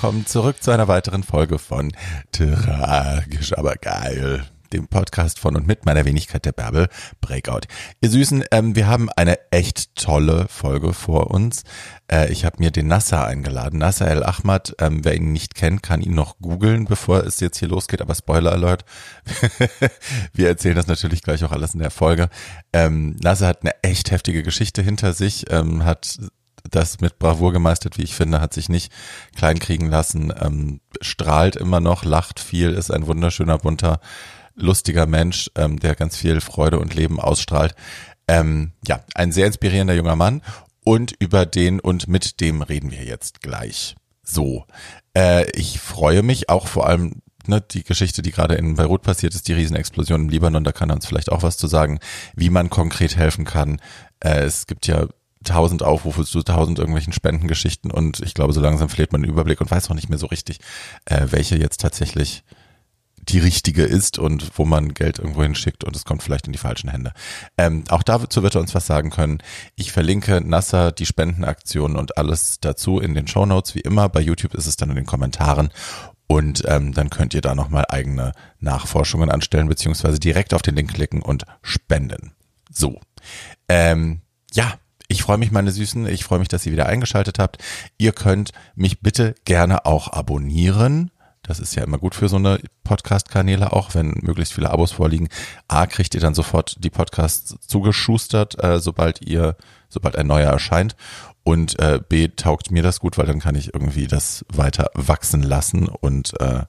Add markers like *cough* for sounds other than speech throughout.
willkommen zurück zu einer weiteren Folge von Tragisch, aber geil dem Podcast von und mit meiner Wenigkeit der Bärbel Breakout. Ihr Süßen, ähm, wir haben eine echt tolle Folge vor uns. Äh, ich habe mir den Nasser eingeladen. Nasser El Ahmad, ähm, wer ihn nicht kennt, kann ihn noch googeln, bevor es jetzt hier losgeht, aber Spoiler Alert. *laughs* wir erzählen das natürlich gleich auch alles in der Folge. Ähm, Nasser hat eine echt heftige Geschichte hinter sich, ähm, hat das mit Bravour gemeistert, wie ich finde, hat sich nicht kleinkriegen lassen, ähm, strahlt immer noch, lacht viel, ist ein wunderschöner, bunter lustiger Mensch, ähm, der ganz viel Freude und Leben ausstrahlt. Ähm, ja, ein sehr inspirierender junger Mann und über den und mit dem reden wir jetzt gleich. So, äh, ich freue mich auch vor allem ne, die Geschichte, die gerade in Beirut passiert ist, die Riesenexplosion im Libanon, da kann er uns vielleicht auch was zu sagen, wie man konkret helfen kann. Äh, es gibt ja tausend Aufrufe zu tausend irgendwelchen Spendengeschichten und ich glaube, so langsam verliert man den Überblick und weiß auch nicht mehr so richtig, äh, welche jetzt tatsächlich die richtige ist und wo man Geld irgendwo hinschickt und es kommt vielleicht in die falschen Hände. Ähm, auch dazu wird er uns was sagen können. Ich verlinke Nasser die Spendenaktionen und alles dazu in den Show Notes wie immer. Bei YouTube ist es dann in den Kommentaren und ähm, dann könnt ihr da nochmal eigene Nachforschungen anstellen, beziehungsweise direkt auf den Link klicken und spenden. So. Ähm, ja, ich freue mich, meine Süßen. Ich freue mich, dass ihr wieder eingeschaltet habt. Ihr könnt mich bitte gerne auch abonnieren. Das ist ja immer gut für so eine Podcast-Kanäle, auch wenn möglichst viele Abos vorliegen. A, kriegt ihr dann sofort die Podcasts zugeschustert, äh, sobald ihr, sobald ein neuer erscheint. Und äh, B, taugt mir das gut, weil dann kann ich irgendwie das weiter wachsen lassen und äh,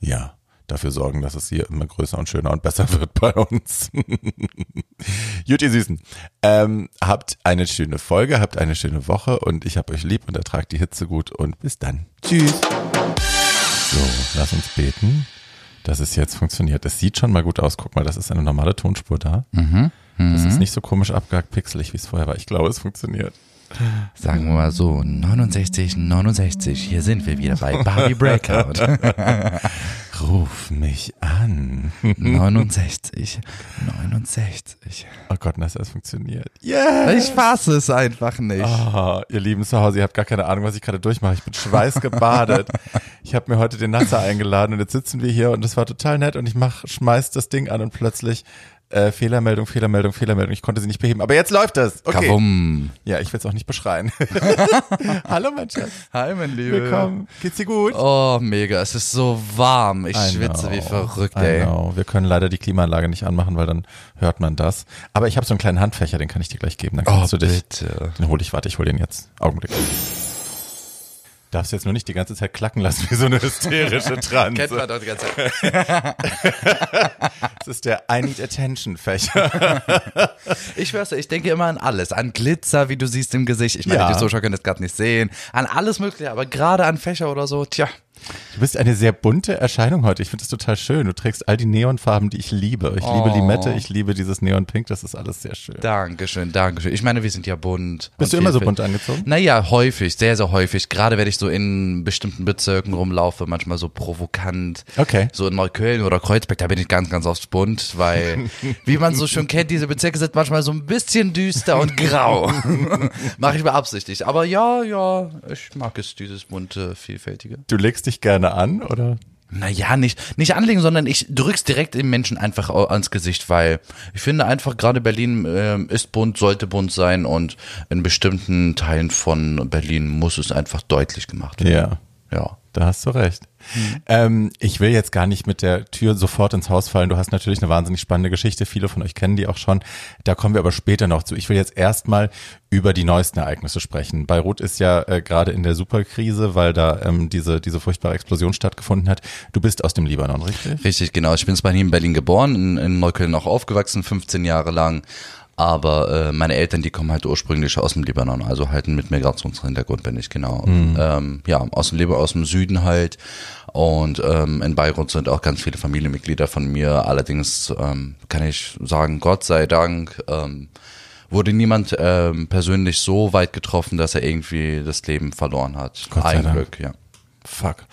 ja, dafür sorgen, dass es hier immer größer und schöner und besser *laughs* wird bei uns. *laughs* Gut, ihr Süßen. Ähm, habt eine schöne Folge, habt eine schöne Woche und ich hab euch lieb und ertragt die Hitze gut und bis dann. Tschüss. So, lass uns beten, dass es jetzt funktioniert. Es sieht schon mal gut aus. Guck mal, das ist eine normale Tonspur da. Mhm. Mhm. Das ist nicht so komisch abgehackt pixelig, wie es vorher war. Ich glaube, es funktioniert. Sagen wir mal so, 69, 69, hier sind wir wieder bei Barbie Breakout. *laughs* Ruf mich an. 69, 69. Oh Gott, das hat funktioniert. Yeah. Ich fasse es einfach nicht. Oh, ihr Lieben zu Hause, ihr habt gar keine Ahnung, was ich gerade durchmache. Ich bin schweißgebadet. ich habe mir heute den Nasser eingeladen und jetzt sitzen wir hier und es war total nett und ich mach, schmeiß das Ding an und plötzlich äh, Fehlermeldung, Fehlermeldung, Fehlermeldung. Ich konnte sie nicht beheben. Aber jetzt läuft es. Okay. Kavum. Ja, ich will es auch nicht beschreien. *laughs* Hallo, mein Schatz. Hi, mein Lieber. Willkommen. Geht's dir gut? Oh, mega. Es ist so warm. Ich schwitze wie verrückt, ey. Know. Wir können leider die Klimaanlage nicht anmachen, weil dann hört man das. Aber ich habe so einen kleinen Handfächer, den kann ich dir gleich geben. Dann kannst oh, du dich. Bitte. Den hol ich, warte, ich hol den jetzt. Augenblick darfst jetzt nur nicht die ganze Zeit klacken lassen wie so eine hysterische *laughs* Trans. Kennt man doch die ganze Zeit. *laughs* das ist der I need attention Fächer. *laughs* ich schwör's dir, ich denke immer an alles. An Glitzer, wie du siehst im Gesicht. Ich meine, ja. die Zuschauer können das gerade nicht sehen. An alles mögliche, aber gerade an Fächer oder so, tja. Du bist eine sehr bunte Erscheinung heute. Ich finde das total schön. Du trägst all die Neonfarben, die ich liebe. Ich oh. liebe Limette, ich liebe dieses Neonpink. Das ist alles sehr schön. Dankeschön, Dankeschön. Ich meine, wir sind ja bunt. Bist du immer so bunt angezogen? Naja, häufig, sehr, sehr häufig. Gerade wenn ich so in bestimmten Bezirken rumlaufe, manchmal so provokant. Okay. So in Neukölln oder Kreuzberg, da bin ich ganz, ganz oft bunt, weil, *laughs* wie man so schön kennt, diese Bezirke sind manchmal so ein bisschen düster und grau. *laughs* Mache ich beabsichtigt. Aber ja, ja, ich mag es, dieses bunte, vielfältige. Du legst dich gerne an, oder? Naja, nicht, nicht anlegen, sondern ich drück's direkt im Menschen einfach ans Gesicht, weil ich finde einfach gerade Berlin äh, ist bunt, sollte bunt sein und in bestimmten Teilen von Berlin muss es einfach deutlich gemacht werden. Ja. Ja. Da hast du recht. Ähm, ich will jetzt gar nicht mit der Tür sofort ins Haus fallen. Du hast natürlich eine wahnsinnig spannende Geschichte. Viele von euch kennen die auch schon. Da kommen wir aber später noch zu. Ich will jetzt erstmal über die neuesten Ereignisse sprechen. Beirut ist ja äh, gerade in der Superkrise, weil da ähm, diese, diese furchtbare Explosion stattgefunden hat. Du bist aus dem Libanon, richtig? Richtig, genau. Ich bin zwar hier in Berlin geboren, in, in Neukölln auch aufgewachsen, 15 Jahre lang. Aber äh, meine Eltern, die kommen halt ursprünglich aus dem Libanon, also halt mit Migrationshintergrund bin ich genau. Mhm. Ähm, ja, aus dem Libanon, aus dem Süden halt. Und ähm, in Beirut sind auch ganz viele Familienmitglieder von mir. Allerdings ähm, kann ich sagen, Gott sei Dank ähm, wurde niemand ähm, persönlich so weit getroffen, dass er irgendwie das Leben verloren hat. Gott Ein Glück, ja. Fuck.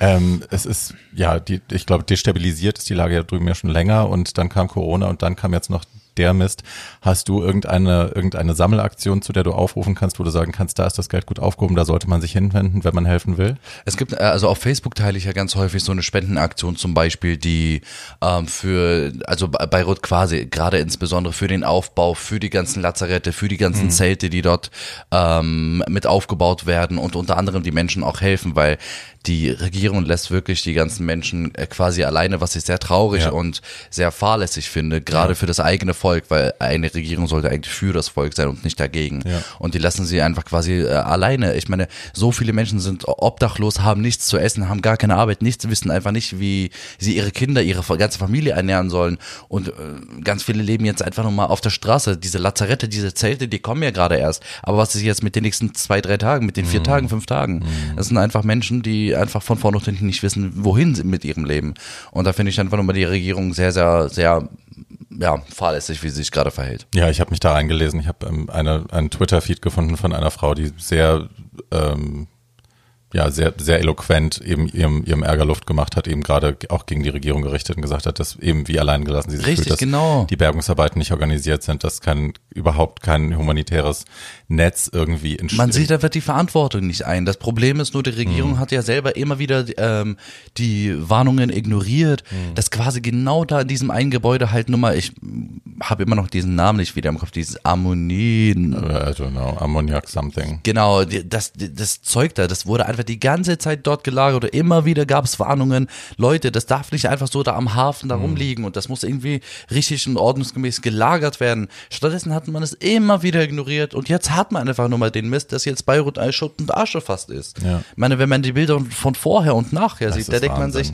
Ähm, es ist, ja, die, ich glaube, destabilisiert ist die Lage ja drüben ja schon länger und dann kam Corona und dann kam jetzt noch der Mist. Hast du irgendeine, irgendeine Sammelaktion, zu der du aufrufen kannst, wo du sagen kannst, da ist das Geld gut aufgehoben, da sollte man sich hinwenden, wenn man helfen will? Es gibt, äh, also auf Facebook teile ich ja ganz häufig so eine Spendenaktion zum Beispiel, die ähm, für, also Beirut quasi, gerade insbesondere für den Aufbau, für die ganzen Lazarette, für die ganzen mhm. Zelte, die dort ähm, mit aufgebaut werden und unter anderem die Menschen auch helfen, weil die Regierung lässt wirklich die ganzen Menschen äh, quasi alleine, was ich sehr traurig ja. und sehr fahrlässig finde, gerade ja. für das eigene Volk, weil eine Regierung sollte eigentlich für das Volk sein und nicht dagegen. Ja. Und die lassen sie einfach quasi äh, alleine. Ich meine, so viele Menschen sind obdachlos, haben nichts zu essen, haben gar keine Arbeit, nichts, wissen einfach nicht, wie sie ihre Kinder, ihre ganze Familie ernähren sollen. Und äh, ganz viele leben jetzt einfach nur mal auf der Straße. Diese Lazarette, diese Zelte, die kommen ja gerade erst. Aber was ist jetzt mit den nächsten zwei, drei Tagen, mit den vier mhm. Tagen, fünf Tagen? Mhm. Das sind einfach Menschen, die einfach von vorne und hinten nicht wissen, wohin sie mit ihrem Leben. Und da finde ich einfach nochmal die Regierung sehr, sehr, sehr ja, fahrlässig, wie sie sich gerade verhält. Ja, ich habe mich da reingelesen. Ich habe ähm, eine, einen Twitter-Feed gefunden von einer Frau, die sehr ähm, ja sehr sehr eloquent eben ihrem ihrem Ärger Luft gemacht hat, eben gerade auch gegen die Regierung gerichtet und gesagt hat, dass eben wie allein gelassen sie sich Richtig, fühlt, dass genau. die Bergungsarbeiten nicht organisiert sind, dass kein überhaupt kein humanitäres Netz irgendwie entsteht. Man sieht, da wird die Verantwortung nicht ein. Das Problem ist nur, die Regierung mhm. hat ja selber immer wieder ähm, die Warnungen ignoriert, mhm. dass quasi genau da in diesem einen Gebäude halt nur mal, ich habe immer noch diesen Namen nicht wieder im Kopf, dieses Ammonin. I don't know, Ammoniak something. Genau, das, das Zeug da, das wurde einfach die ganze Zeit dort gelagert oder immer wieder gab es Warnungen, Leute, das darf nicht einfach so da am Hafen da mhm. rumliegen und das muss irgendwie richtig und ordnungsgemäß gelagert werden. Stattdessen hat man es immer wieder ignoriert und jetzt hat man einfach nur mal den Mist, dass jetzt Beirut ein Schutt und Asche fast ist. Ja. Ich meine, wenn man die Bilder von vorher und nachher das sieht, da denkt man sich,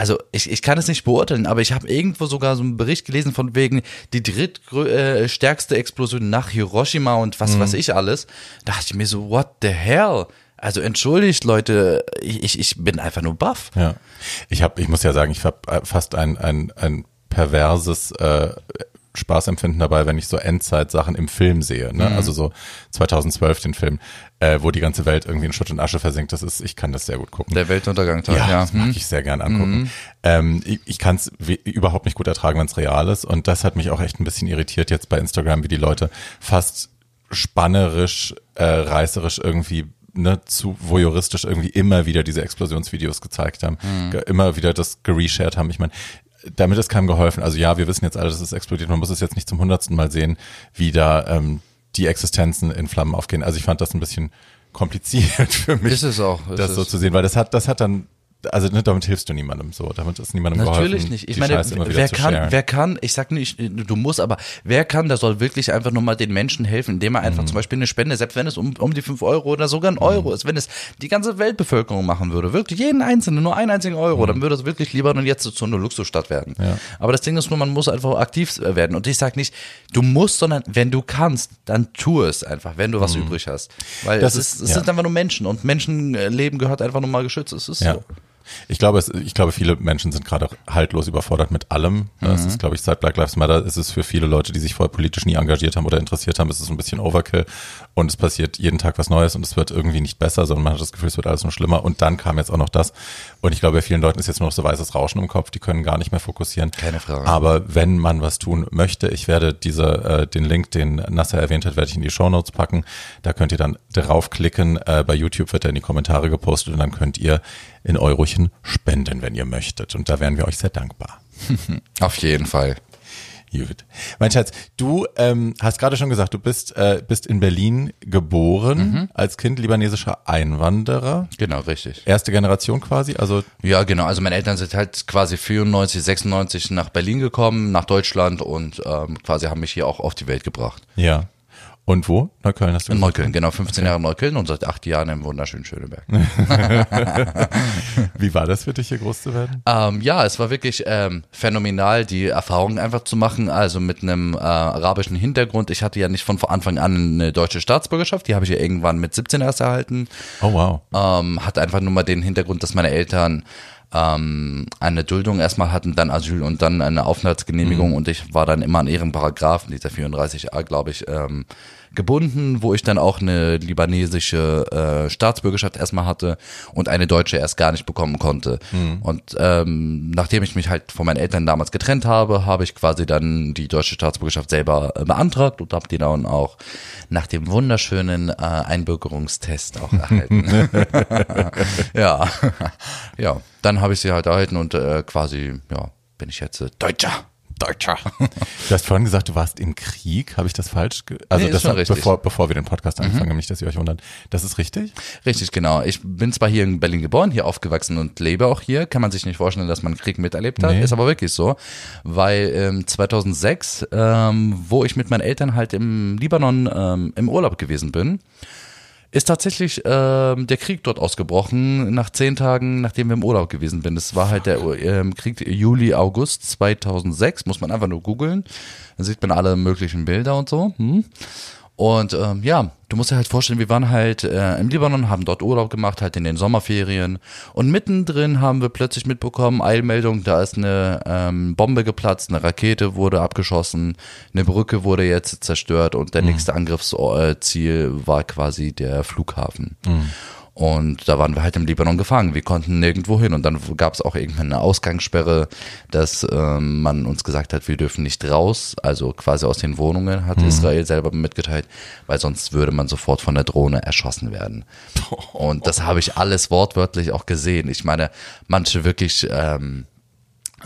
also ich, ich kann es nicht beurteilen, aber ich habe irgendwo sogar so einen Bericht gelesen von wegen die drittstärkste äh, Explosion nach Hiroshima und was mhm. weiß ich alles. Da dachte ich mir so, what the hell? Also entschuldigt, Leute, ich, ich bin einfach nur baff. Ja. Ich habe, ich muss ja sagen, ich habe äh, fast ein, ein, ein perverses äh, Spaßempfinden dabei, wenn ich so Endzeitsachen im Film sehe. Ne? Mhm. Also so 2012 den Film, äh, wo die ganze Welt irgendwie in Schutt und Asche versinkt. Das ist, ich kann das sehr gut gucken. Der Weltuntergang, ja, ja. Das mag mhm. ich sehr gern angucken. Mhm. Ähm, ich ich kann es überhaupt nicht gut ertragen, wenn es real ist. Und das hat mich auch echt ein bisschen irritiert jetzt bei Instagram, wie die Leute fast spannerisch, äh, reißerisch irgendwie ne, zu voyeuristisch irgendwie immer wieder diese Explosionsvideos gezeigt haben, mhm. immer wieder das gereshared haben. Ich meine, damit ist keinem geholfen. Also ja, wir wissen jetzt alle, dass es explodiert. Man muss es jetzt nicht zum hundertsten Mal sehen, wie da ähm, die Existenzen in Flammen aufgehen. Also ich fand das ein bisschen kompliziert *laughs* für mich, ist es auch, ist das so zu sehen, weil das hat, das hat dann also ne, damit hilfst du niemandem so, damit ist niemandem Natürlich geholfen, nicht. Ich meine, wer kann, sharen. wer kann, ich sag nicht, du musst, aber wer kann, der soll wirklich einfach nur mal den Menschen helfen, indem er einfach mhm. zum Beispiel eine Spende, selbst wenn es um, um die fünf Euro oder sogar ein mhm. Euro mhm. ist, wenn es die ganze Weltbevölkerung machen würde, wirklich jeden einzelnen, nur einen einzigen Euro, mhm. dann würde es wirklich lieber und jetzt zu einer Luxusstadt werden. Ja. Aber das Ding ist nur, man muss einfach aktiv werden. Und ich sag nicht, du musst, sondern wenn du kannst, dann tu es einfach, wenn du was mhm. übrig hast. Weil das es, ist, es ja. sind einfach nur Menschen und Menschenleben gehört einfach nur mal geschützt. Es ist ja. so. Ich glaube, es, ich glaube, viele Menschen sind gerade haltlos überfordert mit allem. Das mhm. ist, glaube ich, seit Black Lives Matter ist es für viele Leute, die sich vorher politisch nie engagiert haben oder interessiert haben, ist es ein bisschen Overkill und es passiert jeden Tag was Neues und es wird irgendwie nicht besser, sondern man hat das Gefühl, es wird alles nur schlimmer und dann kam jetzt auch noch das und ich glaube, bei vielen Leuten ist jetzt nur noch so weißes Rauschen im Kopf, die können gar nicht mehr fokussieren. Keine Frage. Aber wenn man was tun möchte, ich werde diese, äh, den Link, den Nasser erwähnt hat, werde ich in die Show Notes packen. Da könnt ihr dann draufklicken. Äh, bei YouTube wird er in die Kommentare gepostet und dann könnt ihr in Eurochen spenden, wenn ihr möchtet. Und da wären wir euch sehr dankbar. *laughs* Auf jeden Fall. Gut. Mein Schatz, du ähm, hast gerade schon gesagt, du bist, äh, bist in Berlin geboren mhm. als Kind libanesischer Einwanderer. Genau, richtig. Erste Generation quasi, also. Ja, genau. Also meine Eltern sind halt quasi 94, 96 nach Berlin gekommen, nach Deutschland und ähm, quasi haben mich hier auch auf die Welt gebracht. Ja. Und wo? Neukölln hast du In Neukölln, genau. 15 okay. Jahre Neukölln und seit acht Jahren im wunderschönen Schöneberg. *laughs* Wie war das für dich, hier groß zu werden? Ähm, ja, es war wirklich ähm, phänomenal, die Erfahrung einfach zu machen. Also mit einem äh, arabischen Hintergrund. Ich hatte ja nicht von Anfang an eine deutsche Staatsbürgerschaft. Die habe ich ja irgendwann mit 17 erst erhalten. Oh, wow. Ähm, hat einfach nur mal den Hintergrund, dass meine Eltern ähm, eine Duldung erstmal hatten, dann Asyl und dann eine Aufenthaltsgenehmigung mhm. und ich war dann immer an ihren Paragraphen, dieser 34a, glaube ich, ähm, gebunden, wo ich dann auch eine libanesische äh, Staatsbürgerschaft erstmal hatte und eine deutsche erst gar nicht bekommen konnte. Und ähm, nachdem ich mich halt von meinen Eltern damals getrennt habe, habe ich quasi dann die deutsche Staatsbürgerschaft selber äh, beantragt und habe die dann auch nach dem wunderschönen äh, Einbürgerungstest auch erhalten. *laughs* *laughs* ja, ja, dann habe ich sie halt erhalten und äh, quasi, ja, bin ich jetzt äh, Deutscher. Deutscher. *laughs* Du hast vorhin gesagt, du warst im Krieg. Habe ich das falsch? Also Nee, ist das war, richtig. Mhm. bevor, bevor wir den Podcast anfangen, nicht, dass ihr euch wundert. Das ist richtig? Richtig, genau. Ich bin zwar hier in Berlin geboren, hier aufgewachsen und lebe auch hier. Kann man sich nicht vorstellen, dass man Krieg miterlebt hat. Nee. Ist aber wirklich so. Weil ähm, 2006, ähm, wo ich mit meinen Eltern halt im Libanon ähm, im Urlaub gewesen bin, ist tatsächlich ähm, der Krieg dort ausgebrochen, nach zehn Tagen, nachdem wir im Urlaub gewesen sind. Das war halt der ähm, Krieg Juli, August 2006, muss man einfach nur googeln. Dann sieht man alle möglichen Bilder und so. Hm? Und ähm, ja, du musst dir halt vorstellen, wir waren halt äh, im Libanon, haben dort Urlaub gemacht, halt in den Sommerferien. Und mittendrin haben wir plötzlich mitbekommen, Eilmeldung, da ist eine ähm, Bombe geplatzt, eine Rakete wurde abgeschossen, eine Brücke wurde jetzt zerstört und der nächste Angriffsziel war quasi der Flughafen. Und da waren wir halt im Libanon gefangen. Wir konnten nirgendwo hin. Und dann gab es auch irgendwann eine Ausgangssperre, dass ähm, man uns gesagt hat, wir dürfen nicht raus. Also quasi aus den Wohnungen hat Israel selber mitgeteilt, weil sonst würde man sofort von der Drohne erschossen werden. *laughs* Und das habe ich alles wortwörtlich auch gesehen. Ich meine, manche wirklich ähm,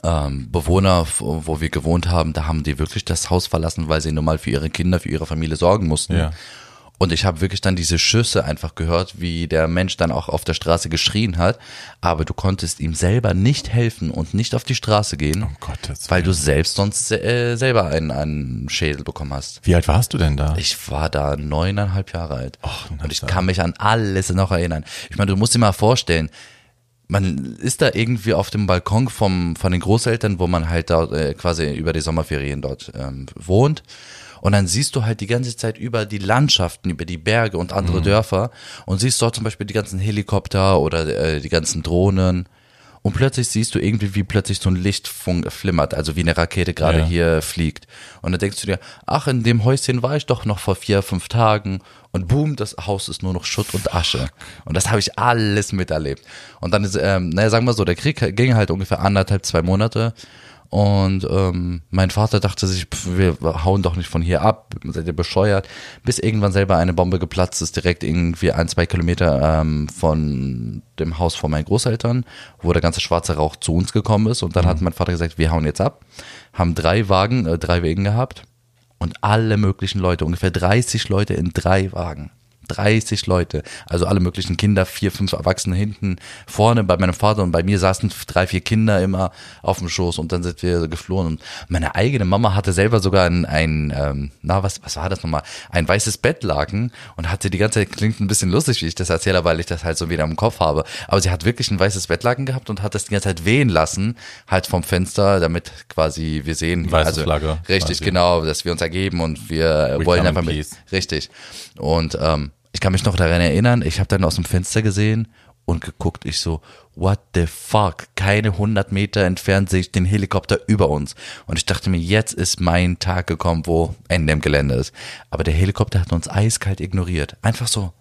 ähm, Bewohner, wo wir gewohnt haben, da haben die wirklich das Haus verlassen, weil sie nur mal für ihre Kinder, für ihre Familie sorgen mussten. Ja. Und ich habe wirklich dann diese Schüsse einfach gehört, wie der Mensch dann auch auf der Straße geschrien hat. Aber du konntest ihm selber nicht helfen und nicht auf die Straße gehen, Um Gottes weil du selbst sonst äh, selber einen, einen Schädel bekommen hast. Wie alt warst du denn da? Ich war da neuneinhalb Jahre alt. Na und ich kann mich an alles noch erinnern. Ich meine, du musst dir mal vorstellen, man ist da irgendwie auf dem Balkon vom, von den Großeltern, wo man halt da äh, quasi über die Sommerferien dort ähm, wohnt. Und dann siehst du halt die ganze Zeit über die Landschaften, über die Berge und andere Dörfer und siehst dort zum Beispiel die ganzen Helikopter oder äh, die ganzen Drohnen. Und plötzlich siehst du irgendwie, wie plötzlich so ein Licht flimmert, also wie eine Rakete gerade Ja. hier fliegt. Und dann denkst du dir, ach, in dem Häuschen war ich doch noch vor vier, fünf Tagen. Und boom, das Haus ist nur noch Schutt und Asche. Und das habe ich alles miterlebt. Und dann ist, ähm, naja, sagen wir so, der Krieg ging halt ungefähr anderthalb, zwei Monate. Und ähm, mein Vater dachte sich, pf, wir hauen doch nicht von hier ab, seid ihr bescheuert, bis irgendwann selber eine Bombe geplatzt ist, direkt irgendwie ein, zwei Kilometer ähm, von dem Haus von meinen Großeltern, wo der ganze schwarze Rauch zu uns gekommen ist. Und dann hat mein Vater gesagt, wir hauen jetzt ab, haben drei Wagen, äh, drei Wegen gehabt und alle möglichen Leute, ungefähr 30 Leute in drei Wagen. 30 Leute, also alle möglichen Kinder, vier, fünf Erwachsene hinten, vorne bei meinem Vater und bei mir saßen drei, vier Kinder immer auf dem Schoß und dann sind wir geflohen und meine eigene Mama hatte selber sogar ein, ein ähm, na was, was war das nochmal, ein weißes Bettlaken und hatte die ganze Zeit, klingt ein bisschen lustig, wie ich das erzähle, weil ich das halt so wieder im Kopf habe, aber sie hat wirklich ein weißes Bettlaken gehabt und hat das die ganze Zeit wehen lassen, halt vom Fenster, damit quasi wir sehen, Weiße also Flagge richtig, quasi. genau, dass wir uns ergeben und wir We wollen einfach in mit, peace. Richtig. Und ähm, ich kann mich noch daran erinnern, ich habe dann aus dem Fenster gesehen und geguckt, ich so, what the fuck? Keine 100 Meter entfernt sehe ich den Helikopter über uns. Und ich dachte mir, jetzt ist mein Tag gekommen, wo Ende im Gelände ist. Aber der Helikopter hat uns eiskalt ignoriert. Einfach so.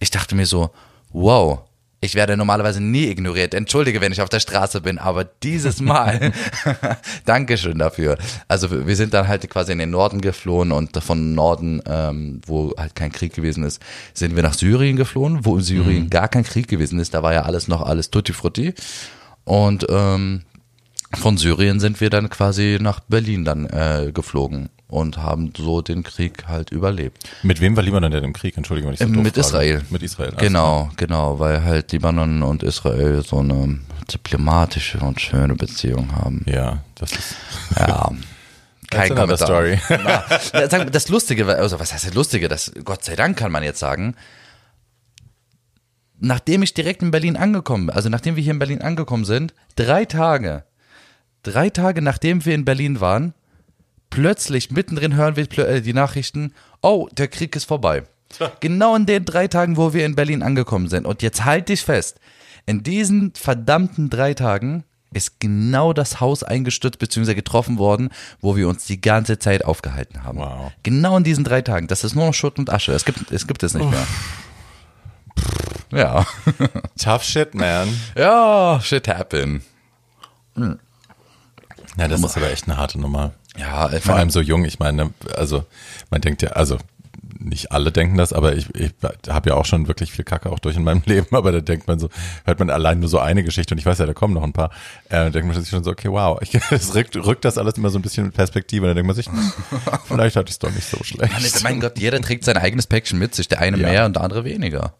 Ich dachte mir so, wow. Ich werde normalerweise nie ignoriert. Entschuldige, wenn ich auf der Straße bin, aber dieses *laughs* Mal, *laughs* Dankeschön dafür. Also wir sind dann halt quasi in den Norden geflohen und von Norden, ähm, wo halt kein Krieg gewesen ist, sind wir nach Syrien geflohen, wo in Syrien gar kein Krieg gewesen ist. Da war ja alles noch alles tutti frutti. Und ähm, von Syrien sind wir dann quasi nach Berlin dann äh, geflogen und haben so den Krieg halt überlebt. Mit wem war Libanon denn im Krieg? Entschuldigung, wenn ich so doof mit frage. Israel. Mit Israel. alles Genau, genau, weil halt Libanon und Israel so eine diplomatische und schöne Beziehung haben. Ja, das ist Ja. *laughs* Kein Kommentar. story. *laughs* Na, das Lustige, also was heißt das Lustige? Das, Gott sei Dank kann man jetzt sagen, nachdem ich direkt in Berlin angekommen bin, also nachdem wir hier in Berlin angekommen sind, drei Tage, drei Tage nachdem wir in Berlin waren, plötzlich mittendrin hören wir äh, die Nachrichten, oh, der Krieg ist vorbei. Genau in den drei Tagen, wo wir in Berlin angekommen sind. Und jetzt halt dich fest, in diesen verdammten drei Tagen ist genau das Haus eingestürzt bzw. getroffen worden, wo wir uns die ganze Zeit aufgehalten haben. Wow. Genau in diesen drei Tagen. Das ist nur noch Schutt und Asche. Es gibt es, gibt es nicht mehr. Ja. *laughs* Tough shit, man. ja, shit happen. Ja, das ist aber echt eine harte Nummer. Ja, Vor allem so jung, ich meine, also man denkt ja, also nicht alle denken das, aber ich, ich habe ja auch schon wirklich viel Kacke auch durch in meinem *laughs* Leben, aber da denkt man so, hört man allein nur so eine Geschichte und ich weiß ja, da kommen noch ein paar, äh, da denkt man sich schon so, okay, wow, ich, *laughs* es rückt, rückt das alles immer so ein bisschen in Perspektive und dann denkt man sich, hm, vielleicht hatte ich es doch nicht so *laughs* schlecht. Mann, mein Gott, jeder trägt sein eigenes Päckchen mit sich, der eine Ja. mehr und der andere weniger.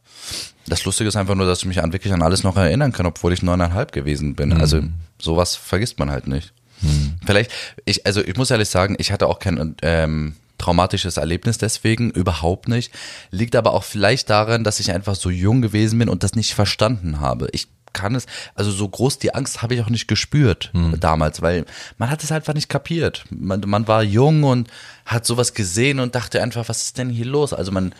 Das Lustige ist einfach nur, dass ich mich an wirklich an alles noch erinnern kann, obwohl ich neuneinhalb gewesen bin. Also sowas vergisst man halt nicht. Vielleicht, ich, also ich muss ehrlich sagen, ich hatte auch kein ähm, traumatisches Erlebnis deswegen, überhaupt nicht. Liegt aber auch vielleicht daran, dass ich einfach so jung gewesen bin und das nicht verstanden habe. Ich kann es, also so groß die Angst habe ich auch nicht gespürt damals, weil man hat es einfach nicht kapiert. Man, man war jung und hat sowas gesehen und dachte einfach, was ist denn hier los? Also man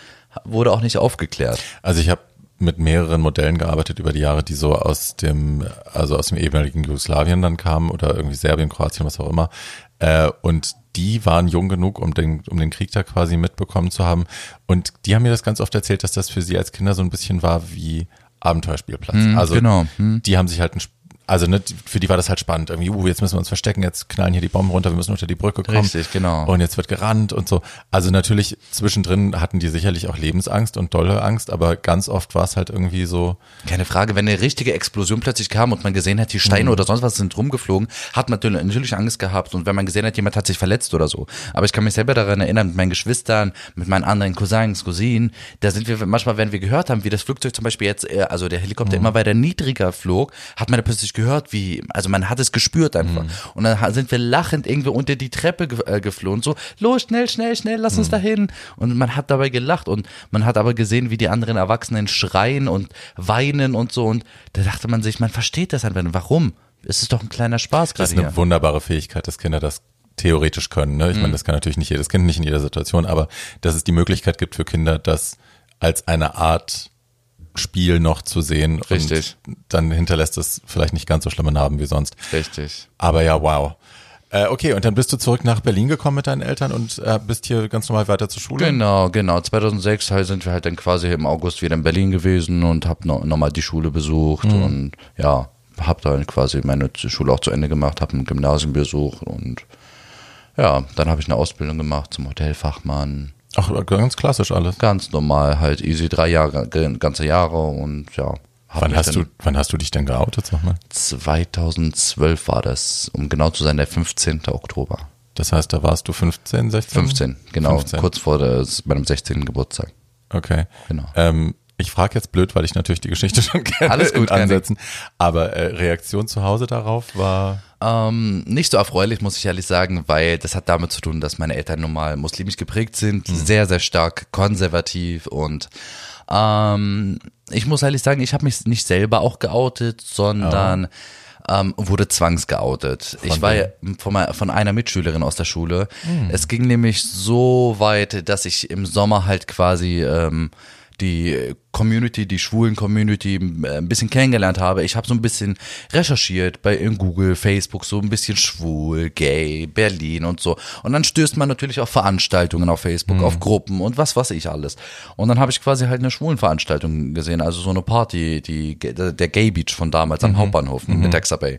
wurde auch nicht aufgeklärt. Also ich habe mit mehreren Modellen gearbeitet über die Jahre, die so aus dem, also aus dem ehemaligen Jugoslawien dann kamen oder irgendwie Serbien, Kroatien, was auch immer. Äh, und die waren jung genug, um den, um den Krieg da quasi mitbekommen zu haben. Und die haben mir das ganz oft erzählt, dass das für sie als Kinder so ein bisschen war wie Abenteuerspielplatz. also genau. Hm. die haben sich halt ein also ne, für die war das halt spannend. Irgendwie, uh, jetzt müssen wir uns verstecken, jetzt knallen hier die Bomben runter, wir müssen unter die Brücke kommen. Richtig, genau. Und jetzt wird gerannt und so. Also natürlich zwischendrin hatten die sicherlich auch Lebensangst und dolle Angst, aber ganz oft war es halt irgendwie so, Keine Frage, wenn eine richtige Explosion plötzlich kam und man gesehen hat, die Mhm. Steine oder sonst was sind rumgeflogen, hat man natürlich- natürlich Angst gehabt und wenn man gesehen hat, jemand hat sich verletzt oder so. Aber ich kann mich selber daran erinnern, mit meinen Geschwistern, mit meinen anderen Cousins, Cousinen, da sind wir manchmal, wenn wir gehört haben, wie das Flugzeug zum Beispiel jetzt, äh, also der Helikopter Mhm. immer weiter niedriger flog, hat man da plötzlich gehört, wie, also man hat es gespürt einfach. Mhm. Und dann sind wir lachend irgendwie unter die Treppe ge äh, geflohen, so, los, schnell, schnell, schnell, lass Mhm. uns dahin. Und man hat dabei gelacht und man hat aber gesehen, wie die anderen Erwachsenen schreien und weinen und so. Und da dachte man sich, man versteht das einfach. Warum? Es ist doch ein kleiner Spaß das gerade ist eine hier. wunderbare Fähigkeit, dass Kinder das theoretisch können. Ne? Ich Mhm. meine, das kann natürlich nicht jedes Kind, nicht in jeder Situation, aber dass es die Möglichkeit gibt für Kinder, das als eine Art Spiel noch zu sehen. Richtig. Und dann hinterlässt es vielleicht nicht ganz so schlimme Narben wie sonst. Richtig. Aber ja, wow. Äh, okay, und dann bist du zurück nach Berlin gekommen mit deinen Eltern und äh, bist hier ganz normal weiter zur Schule? Genau, genau. 2006 halt sind wir halt dann quasi im August wieder in Berlin gewesen und hab noch, noch mal die Schule besucht Mhm. und ja, hab dann quasi meine Schule auch zu Ende gemacht, hab ein Gymnasium besucht und ja, dann habe ich eine Ausbildung gemacht zum Hotelfachmann. Ach, ganz klassisch alles. Ganz normal, halt easy, drei Jahre, ganze Jahre und ja. Wann hast du, wann hast du dich denn geoutet, sag mal? 2012 war das, um genau zu sein, der 15. Oktober. Das heißt, da warst du 15, 16? 15, genau, 15. kurz vor der, meinem 16. Geburtstag. Okay. Genau. Ähm, ich frage jetzt blöd, weil ich natürlich die Geschichte *laughs* schon kenne Alles gut, Ansätzen. Aber äh, Reaktion zu Hause darauf war Ähm, nicht so erfreulich, muss ich ehrlich sagen, weil das hat damit zu tun, dass meine Eltern nun mal muslimisch geprägt sind, sehr, sehr stark konservativ und ähm, ich muss ehrlich sagen, ich habe mich nicht selber auch geoutet, sondern ähm, wurde zwangsgeoutet. ich war ja von, von einer Mitschülerin aus der Schule. Es ging nämlich so weit, dass ich im Sommer halt quasi ähm, die Community, die schwulen Community äh, ein bisschen kennengelernt habe. Ich habe so ein bisschen recherchiert bei in Google, Facebook, so ein bisschen schwul, gay, Berlin und so. Und dann stößt man natürlich auf Veranstaltungen auf Facebook, auf Gruppen und was weiß ich alles. Und dann habe ich quasi halt eine schwulen Veranstaltung gesehen, also so eine Party, die der Gay Beach von damals am Hauptbahnhof mit Texas Bay.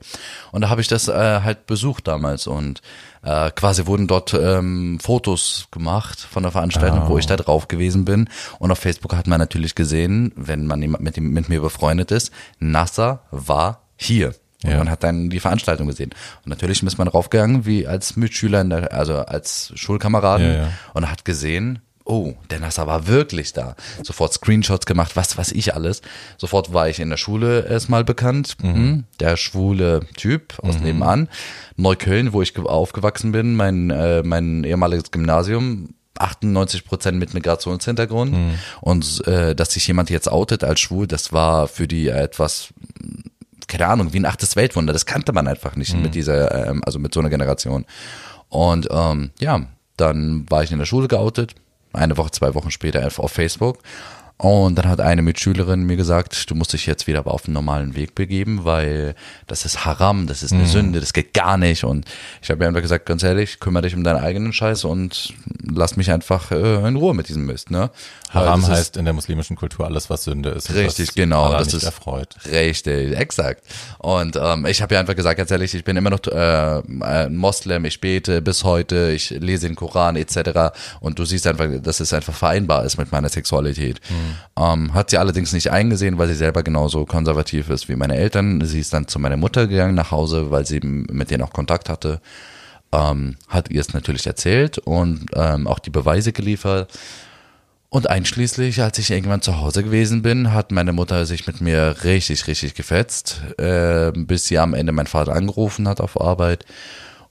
Und da habe ich das äh, halt besucht damals und äh, quasi wurden dort ähm, Fotos gemacht von der Veranstaltung, wo ich da drauf gewesen bin. Und auf Facebook hat man natürlich gesehen, wenn man mit, dem, mit mir befreundet ist, Nasser war hier. Und Ja. man hat dann die Veranstaltung gesehen. Und natürlich ist man raufgegangen, wie als Mitschüler, der, also als Schulkameraden, Ja, ja. und hat gesehen, oh, der Nasser war wirklich da. Sofort Screenshots gemacht, was weiß ich alles. Sofort war ich in der Schule erstmal bekannt. Mhm. Der schwule Typ aus nebenan. Neukölln, wo ich ge- aufgewachsen bin, mein, äh, mein ehemaliges Gymnasium. 98 Prozent mit Migrationshintergrund und äh, dass sich jemand jetzt outet als schwul, das war für die etwas keine Ahnung, wie ein achtes Weltwunder. Das kannte man einfach nicht mit dieser, ähm, also mit so einer Generation. Und ähm, ja, dann war ich in der Schule geoutet, eine Woche, zwei Wochen später auf Facebook. Und dann hat eine Mitschülerin mir gesagt, du musst dich jetzt wieder auf den normalen Weg begeben, weil das ist Haram, das ist eine Sünde, das geht gar nicht. Und ich habe ihr einfach gesagt, ganz ehrlich, kümmere dich um deinen eigenen Scheiß und lass mich einfach äh, in Ruhe mit diesem Mist. Ne? Haram das ist- heißt in der muslimischen Kultur alles, was Sünde ist. Richtig, genau. Allah Das ist erfreut. Richtig, exakt. Und ähm, ich habe ja einfach gesagt, ganz ehrlich, ich bin immer noch äh, ein Moslem, ich bete bis heute, ich lese den Koran etc. Und du siehst einfach, dass es einfach vereinbar ist mit meiner Sexualität. Ähm, hat sie allerdings nicht eingesehen, weil sie selber genauso konservativ ist wie meine Eltern. Sie ist dann zu meiner Mutter gegangen nach Hause, weil sie mit denen auch Kontakt hatte. Ähm, hat ihr es natürlich erzählt und ähm, auch die Beweise geliefert. Und einschließlich, als ich irgendwann zu Hause gewesen bin, hat meine Mutter sich mit mir richtig, richtig gefetzt, äh, bis sie am Ende mein Vater angerufen hat auf Arbeit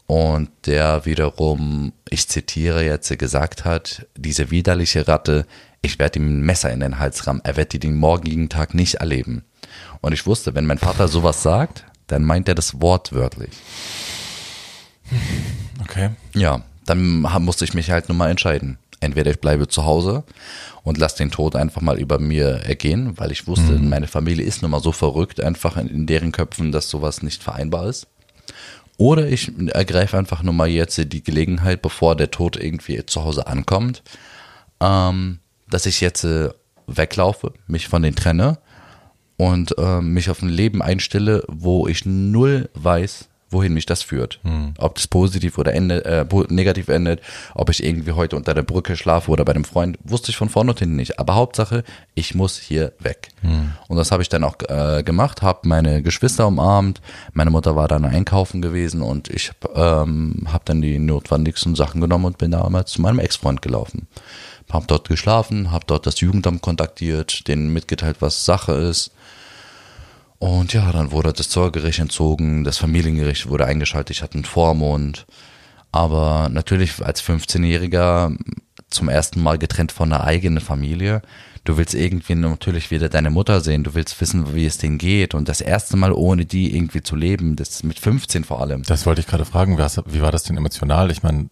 und der wiederum, ich zitiere jetzt, gesagt hat, diese widerliche Ratte, ich werde ihm ein Messer in den Hals rammen, er wird die den morgigen Tag nicht erleben. Und ich wusste, wenn mein Vater sowas sagt, dann meint er das wortwörtlich. Okay. Ja, dann musste ich mich halt nun mal entscheiden. Entweder ich bleibe zu Hause und lasse den Tod einfach mal über mir ergehen, weil ich wusste, meine Familie ist nun mal so verrückt, einfach in, in deren Köpfen, dass sowas nicht vereinbar ist. Oder ich ergreife einfach nur mal jetzt die Gelegenheit, bevor der Tod irgendwie zu Hause ankommt, ähm, dass ich jetzt äh, weglaufe, mich von denen trenne und ähm, mich auf ein Leben einstelle, wo ich null weiß, wohin mich das führt. Ob das positiv oder ende, äh, negativ endet, ob ich irgendwie heute unter der Brücke schlafe oder bei einem Freund, wusste ich von vorne und hinten nicht. Aber Hauptsache, ich muss hier weg. Und das habe ich dann auch äh, gemacht, habe meine Geschwister umarmt, meine Mutter war dann einkaufen gewesen und ich ähm, habe dann die notwendigsten Sachen genommen und bin damals zu meinem Ex-Freund gelaufen. Hab dort geschlafen, hab dort das Jugendamt kontaktiert, denen mitgeteilt, was Sache ist. Und ja, dann wurde das Zollgericht entzogen, das Familiengericht wurde eingeschaltet, ich hatte einen Vormund. Aber natürlich als 15-Jähriger zum ersten Mal getrennt von der eigenen Familie. Du willst irgendwie natürlich wieder deine Mutter sehen, du willst wissen, wie es denen geht. Und das erste Mal ohne die irgendwie zu leben, das mit 15 vor allem. Das wollte ich gerade fragen. Wie war das denn emotional? Ich meine,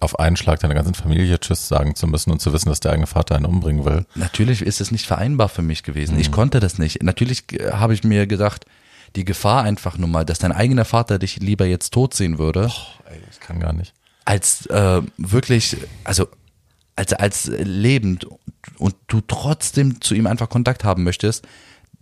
auf einen Schlag deiner ganzen Familie Tschüss sagen zu müssen und zu wissen, dass der eigene Vater einen umbringen will. Natürlich ist es nicht vereinbar für mich gewesen. Ich konnte das nicht. Natürlich äh, habe ich mir gedacht, die Gefahr einfach nur mal, dass dein eigener Vater dich lieber jetzt tot sehen würde, Ey, ich kann gar nicht. als äh, wirklich, also als, als lebend und du trotzdem zu ihm einfach Kontakt haben möchtest,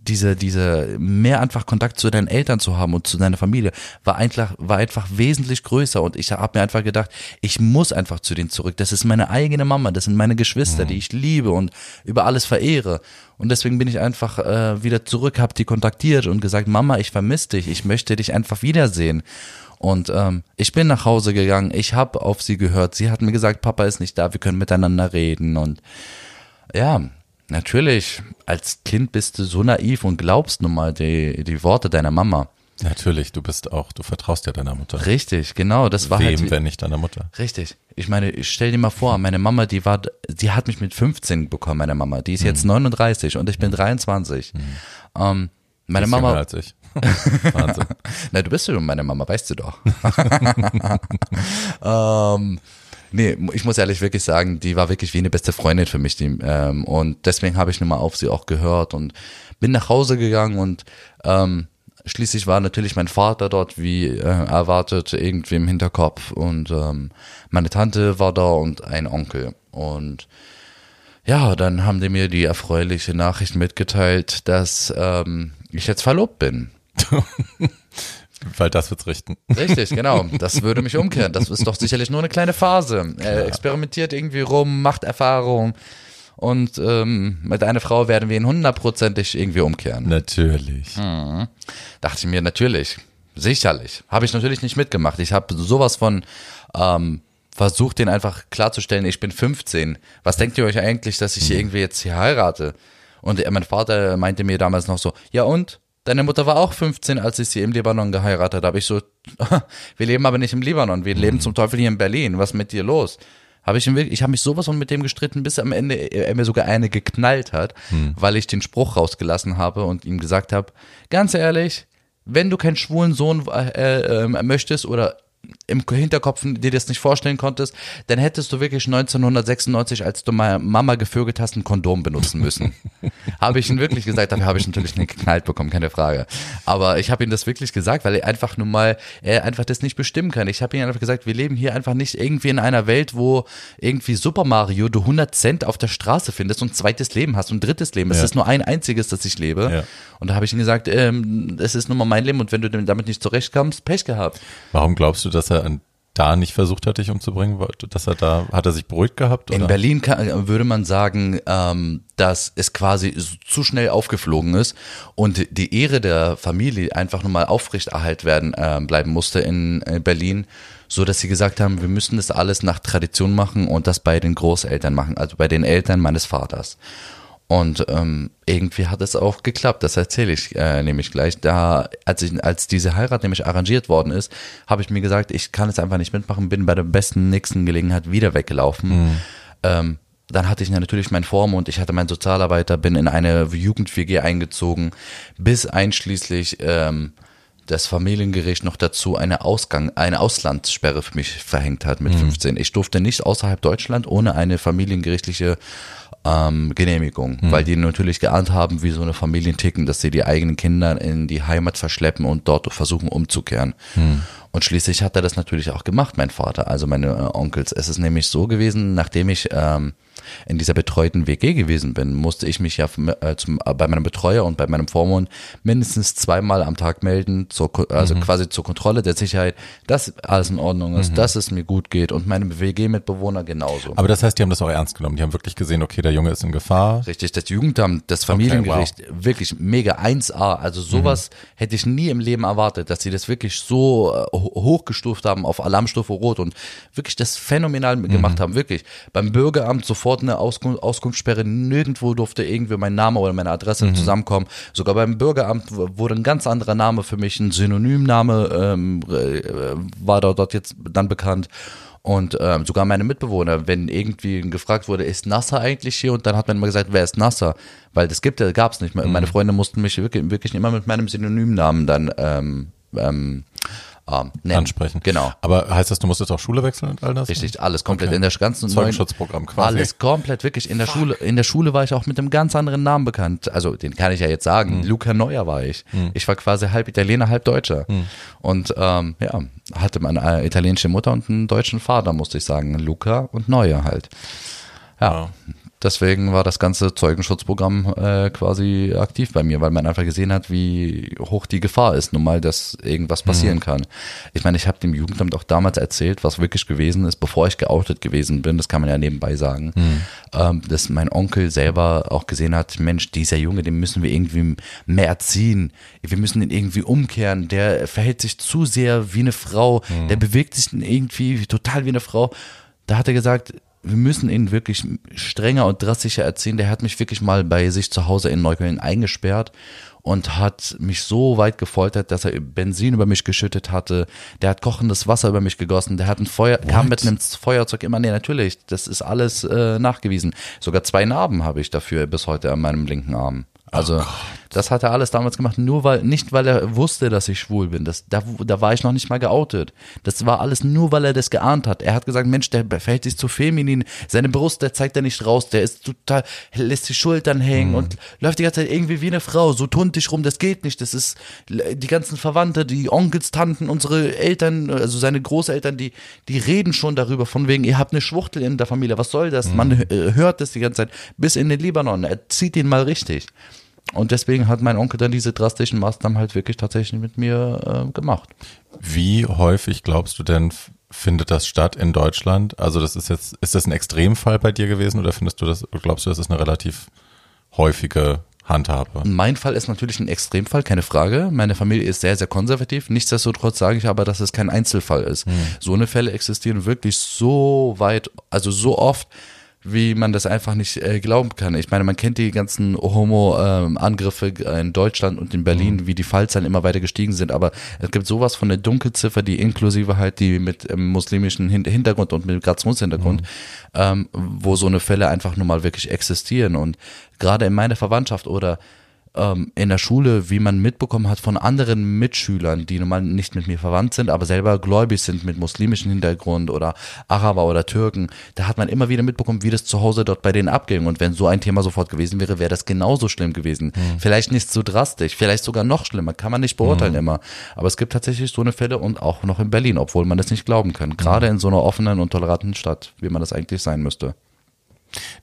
diese, diese mehr einfach Kontakt zu deinen Eltern zu haben und zu deiner Familie, war einfach, war einfach wesentlich größer und ich habe mir einfach gedacht, ich muss einfach zu denen zurück. Das ist meine eigene Mama, das sind meine Geschwister, die ich liebe und über alles verehre. Und deswegen bin ich einfach äh, wieder zurück, habe die kontaktiert und gesagt, Mama, ich vermisse dich, ich möchte dich einfach wiedersehen. Und ähm, ich bin nach Hause gegangen, ich habe auf sie gehört, sie hat mir gesagt, Papa ist nicht da, wir können miteinander reden. Und ja, natürlich, als Kind bist du so naiv und glaubst nun mal die, die Worte deiner Mama. Natürlich, du bist auch, du vertraust ja deiner Mutter. Richtig, genau, das war Wem, halt. wenn nicht deiner Mutter? Richtig. Ich meine, ich stell dir mal vor, meine Mama, die war, die hat mich mit 15 bekommen, meine Mama. Die ist jetzt 39 und ich bin 23. Ähm, meine Mama, jünger als ich. *laughs* Wahnsinn. Na, du bist schon meine Mama, weißt du doch. *laughs* ähm, nee, ich muss ehrlich wirklich sagen, die war wirklich wie eine beste Freundin für mich. Die, ähm, und deswegen habe ich nun mal auf sie auch gehört und bin nach Hause gegangen und ähm, schließlich war natürlich mein Vater dort, wie äh, erwartet, irgendwie im Hinterkopf. Und ähm, meine Tante war da und ein Onkel. Und ja, dann haben die mir die erfreuliche Nachricht mitgeteilt, dass ähm, ich jetzt verlobt bin. *laughs* Weil das wird's richten. Richtig, genau. Das würde mich umkehren. Das ist doch sicherlich nur eine kleine Phase. Er experimentiert irgendwie rum, macht Erfahrung. Und ähm, mit einer Frau werden wir ihn hundertprozentig irgendwie umkehren. Natürlich. Dachte ich mir, natürlich, sicherlich. Habe ich natürlich nicht mitgemacht. Ich habe sowas von ähm, versucht, den einfach klarzustellen, ich bin 15. Was denkt ihr euch eigentlich, dass ich irgendwie jetzt hier heirate? Und er, mein Vater meinte mir damals noch so, ja und? Deine Mutter war auch 15, als ich sie im Libanon geheiratet habe. Ich so, *laughs* wir leben aber nicht im Libanon, wir leben zum Teufel hier in Berlin. Was ist mit dir los? Habe ich, ich habe mich sowas von mit dem gestritten, bis am Ende er mir sogar eine geknallt hat, weil ich den Spruch rausgelassen habe und ihm gesagt habe, ganz ehrlich, wenn du keinen schwulen Sohn äh, äh, möchtest oder im Hinterkopf dir das nicht vorstellen konntest, dann hättest du wirklich 1996, als du mal Mama gevögelt hast, ein Kondom benutzen müssen. *laughs* habe ich ihm wirklich gesagt, dafür habe ich natürlich nicht geknallt bekommen, keine Frage. Aber ich habe ihm das wirklich gesagt, weil er einfach nun mal, er einfach das nicht bestimmen kann. Ich habe ihm einfach gesagt, wir leben hier einfach nicht irgendwie in einer Welt, wo irgendwie Super Mario du 100 Cent auf der Straße findest und ein zweites Leben hast und drittes Leben. Es Ja. ist nur ein einziges, das ich lebe. Ja. Und da habe ich ihm gesagt, ähm, es ist nun mal mein Leben und wenn du damit nicht zurechtkommst, Pech gehabt. Warum glaubst du, dass er an- da nicht versucht hat, dich umzubringen? Dass er da, hat er sich beruhigt gehabt? In oder? Berlin kann, würde man sagen, ähm, dass es quasi zu schnell aufgeflogen ist und die Ehre der Familie einfach nur mal aufrechterhalten werden ähm, bleiben musste in äh, Berlin, so dass sie gesagt haben, wir müssen das alles nach Tradition machen und das bei den Großeltern machen, also bei den Eltern meines Vaters. Und ähm, irgendwie hat es auch geklappt, das erzähle ich äh, nämlich gleich. Da, als, ich, als diese Heirat nämlich arrangiert worden ist, habe ich mir gesagt, ich kann es einfach nicht mitmachen, bin bei der besten nächsten Gelegenheit wieder weggelaufen. Ähm, dann hatte ich natürlich meinen Vormund, ich hatte meinen Sozialarbeiter, bin in eine Jugend-WG eingezogen, bis einschließlich ähm, das Familiengericht noch dazu eine Ausgang, eine Auslandssperre für mich verhängt hat mit 15. Ich durfte nicht außerhalb Deutschland ohne eine familiengerichtliche ähm, Genehmigung, weil die natürlich geahnt haben, wie so eine Familien ticken, dass sie die eigenen Kinder in die Heimat verschleppen und dort versuchen umzukehren. Und schließlich hat er das natürlich auch gemacht, mein Vater, also meine äh, Onkels. Es ist nämlich so gewesen, nachdem ich ähm, in dieser betreuten WG gewesen bin, musste ich mich ja äh, zum, äh, bei meinem Betreuer und bei meinem Vormund mindestens zweimal am Tag melden, zur, also quasi zur Kontrolle der Sicherheit, dass alles in Ordnung ist, dass es mir gut geht und meinem WG-Mitbewohner genauso. Aber das heißt, die haben das auch ernst genommen. Die haben wirklich gesehen, okay, der Junge ist in Gefahr. Richtig, das Jugendamt, das Familiengericht, wirklich mega 1A. Also sowas hätte ich nie im Leben erwartet, dass sie das wirklich so äh, ho- hochgestuft haben auf Alarmstufe Rot und wirklich das phänomenal gemacht haben. Wirklich. Beim Bürgeramt sofort eine Auskunft, Auskunftssperre. Nirgendwo durfte irgendwie mein Name oder meine Adresse zusammenkommen. Sogar beim Bürgeramt wurde ein ganz anderer Name für mich, ein Synonymname ähm, äh, war dort, dort jetzt dann bekannt. Und ähm, sogar meine Mitbewohner, wenn irgendwie gefragt wurde, ist Nasser eigentlich hier? Und dann hat man immer gesagt, wer ist Nasser? Weil das gibt, gab es nicht. Meine Freunde mussten mich wirklich, wirklich immer mit meinem Synonymnamen dann ähm, ähm, ähm, nennen. ansprechen. Genau. Aber heißt das, du musstest auch Schule wechseln und all das? Richtig, alles komplett Okay. in der ganzen neuen- Zeugenschutzprogramm quasi. Alles komplett, wirklich. In der Schule, in der Schule war ich auch mit einem ganz anderen Namen bekannt. Also, den kann ich ja jetzt sagen. Hm. Luca Neuer war ich. Ich war quasi halb Italiener, halb Deutscher. Hm. Und ähm, ja, hatte meine äh, italienische Mutter und einen deutschen Vater, musste ich sagen. Luca und Neuer halt. Ja. Deswegen war das ganze Zeugenschutzprogramm äh, quasi aktiv bei mir, weil man einfach gesehen hat, wie hoch die Gefahr ist, nun mal, dass irgendwas passieren kann. Ich meine, ich habe dem Jugendamt auch damals erzählt, was wirklich gewesen ist, bevor ich geoutet gewesen bin, das kann man ja nebenbei sagen, ähm, dass mein Onkel selber auch gesehen hat, Mensch, dieser Junge, den müssen wir irgendwie mehr erziehen, wir müssen ihn irgendwie umkehren, der verhält sich zu sehr wie eine Frau, der bewegt sich irgendwie total wie eine Frau. Da hat er gesagt, wir müssen ihn wirklich strenger und drastischer erziehen. Der hat mich wirklich mal bei sich zu Hause in Neukölln eingesperrt und hat mich so weit gefoltert, dass er Benzin über mich geschüttet hatte. Der hat kochendes Wasser über mich gegossen. Der hat ein Feuer, kam mit einem Feuerzeug immer. Nee, natürlich, das ist alles äh, nachgewiesen. Sogar zwei Narben habe ich dafür bis heute an meinem linken Arm. Also das hat er alles damals gemacht, nur weil, nicht weil er wusste, dass ich schwul bin. Das, da, da war ich noch nicht mal geoutet. Das war alles nur, weil er das geahnt hat. Er hat gesagt, Mensch, der verhält sich zu feminin. Seine Brust, der zeigt er nicht raus. Der ist total, lässt die Schultern hängen und läuft die ganze Zeit irgendwie wie eine Frau. So tuntig rum, das geht nicht. Das ist die ganzen Verwandte, die Onkels, Tanten, unsere Eltern, also seine Großeltern, die, die reden schon darüber, von wegen, ihr habt eine Schwuchtel in der Familie. Was soll das? Man äh, hört das die ganze Zeit bis in den Libanon. Er zieht ihn mal richtig. Und deswegen hat mein Onkel dann diese drastischen Maßnahmen halt wirklich tatsächlich mit mir äh, gemacht. Wie häufig glaubst du denn, findet das statt in Deutschland? Also das ist jetzt, ist das ein Extremfall bei dir gewesen oder findest du das, glaubst du, das ist eine relativ häufige Handhabe? Mein Fall ist natürlich ein Extremfall, keine Frage. Meine Familie ist sehr, sehr konservativ. Nichtsdestotrotz sage ich aber, dass es kein Einzelfall ist. So eine Fälle existieren wirklich so weit, also so oft, wie man das einfach nicht äh, glauben kann. Ich meine, man kennt die ganzen Homo-Angriffe in Deutschland und in Berlin, wie die Fallzahlen immer weiter gestiegen sind, aber es gibt sowas von der Dunkelziffer, die inklusive halt die mit ähm, muslimischem Hin Hintergrund und Migrationshintergrund, ähm, wo so eine Fälle einfach nur mal wirklich existieren. Und gerade in meiner Verwandtschaft oder ähm, in der Schule, wie man mitbekommen hat von anderen Mitschülern, die normal nicht mit mir verwandt sind, aber selber gläubig sind mit muslimischem Hintergrund oder Araber oder Türken, da hat man immer wieder mitbekommen, wie das zu Hause dort bei denen abging. Und wenn so ein Thema sofort gewesen wäre, wäre das genauso schlimm gewesen. Mhm. Vielleicht nicht so drastisch, vielleicht sogar noch schlimmer, kann man nicht beurteilen mhm. immer. Aber es gibt tatsächlich so eine Fälle und auch noch in Berlin, obwohl man das nicht glauben kann. Gerade in so einer offenen und toleranten Stadt, wie man das eigentlich sein müsste.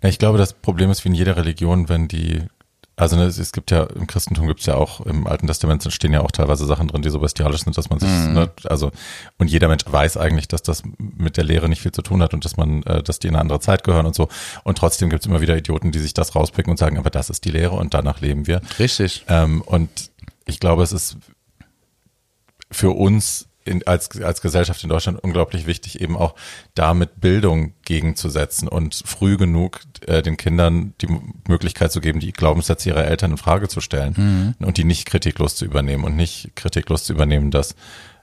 Ja, ich glaube, das Problem ist wie in jeder Religion, wenn die also ne, es, gibt ja, im Christentum gibt es ja auch, im Alten Testament stehen ja auch teilweise Sachen drin, die so bestialisch sind, dass man sich, mhm. ne, also, und jeder Mensch weiß eigentlich, dass das mit der Lehre nicht viel zu tun hat und dass man, äh, dass die in eine andere Zeit gehören und so. Und trotzdem gibt es immer wieder Idioten, die sich das rauspicken und sagen, aber das ist die Lehre und danach leben wir. Richtig. Ähm, und ich glaube, es ist für uns in, als, als Gesellschaft in Deutschland unglaublich wichtig, eben auch damit Bildung gegenzusetzen und früh genug äh, den Kindern die Möglichkeit zu geben, die Glaubenssätze ihrer Eltern in Frage zu stellen mhm. und die nicht kritiklos zu übernehmen und nicht kritiklos zu übernehmen, dass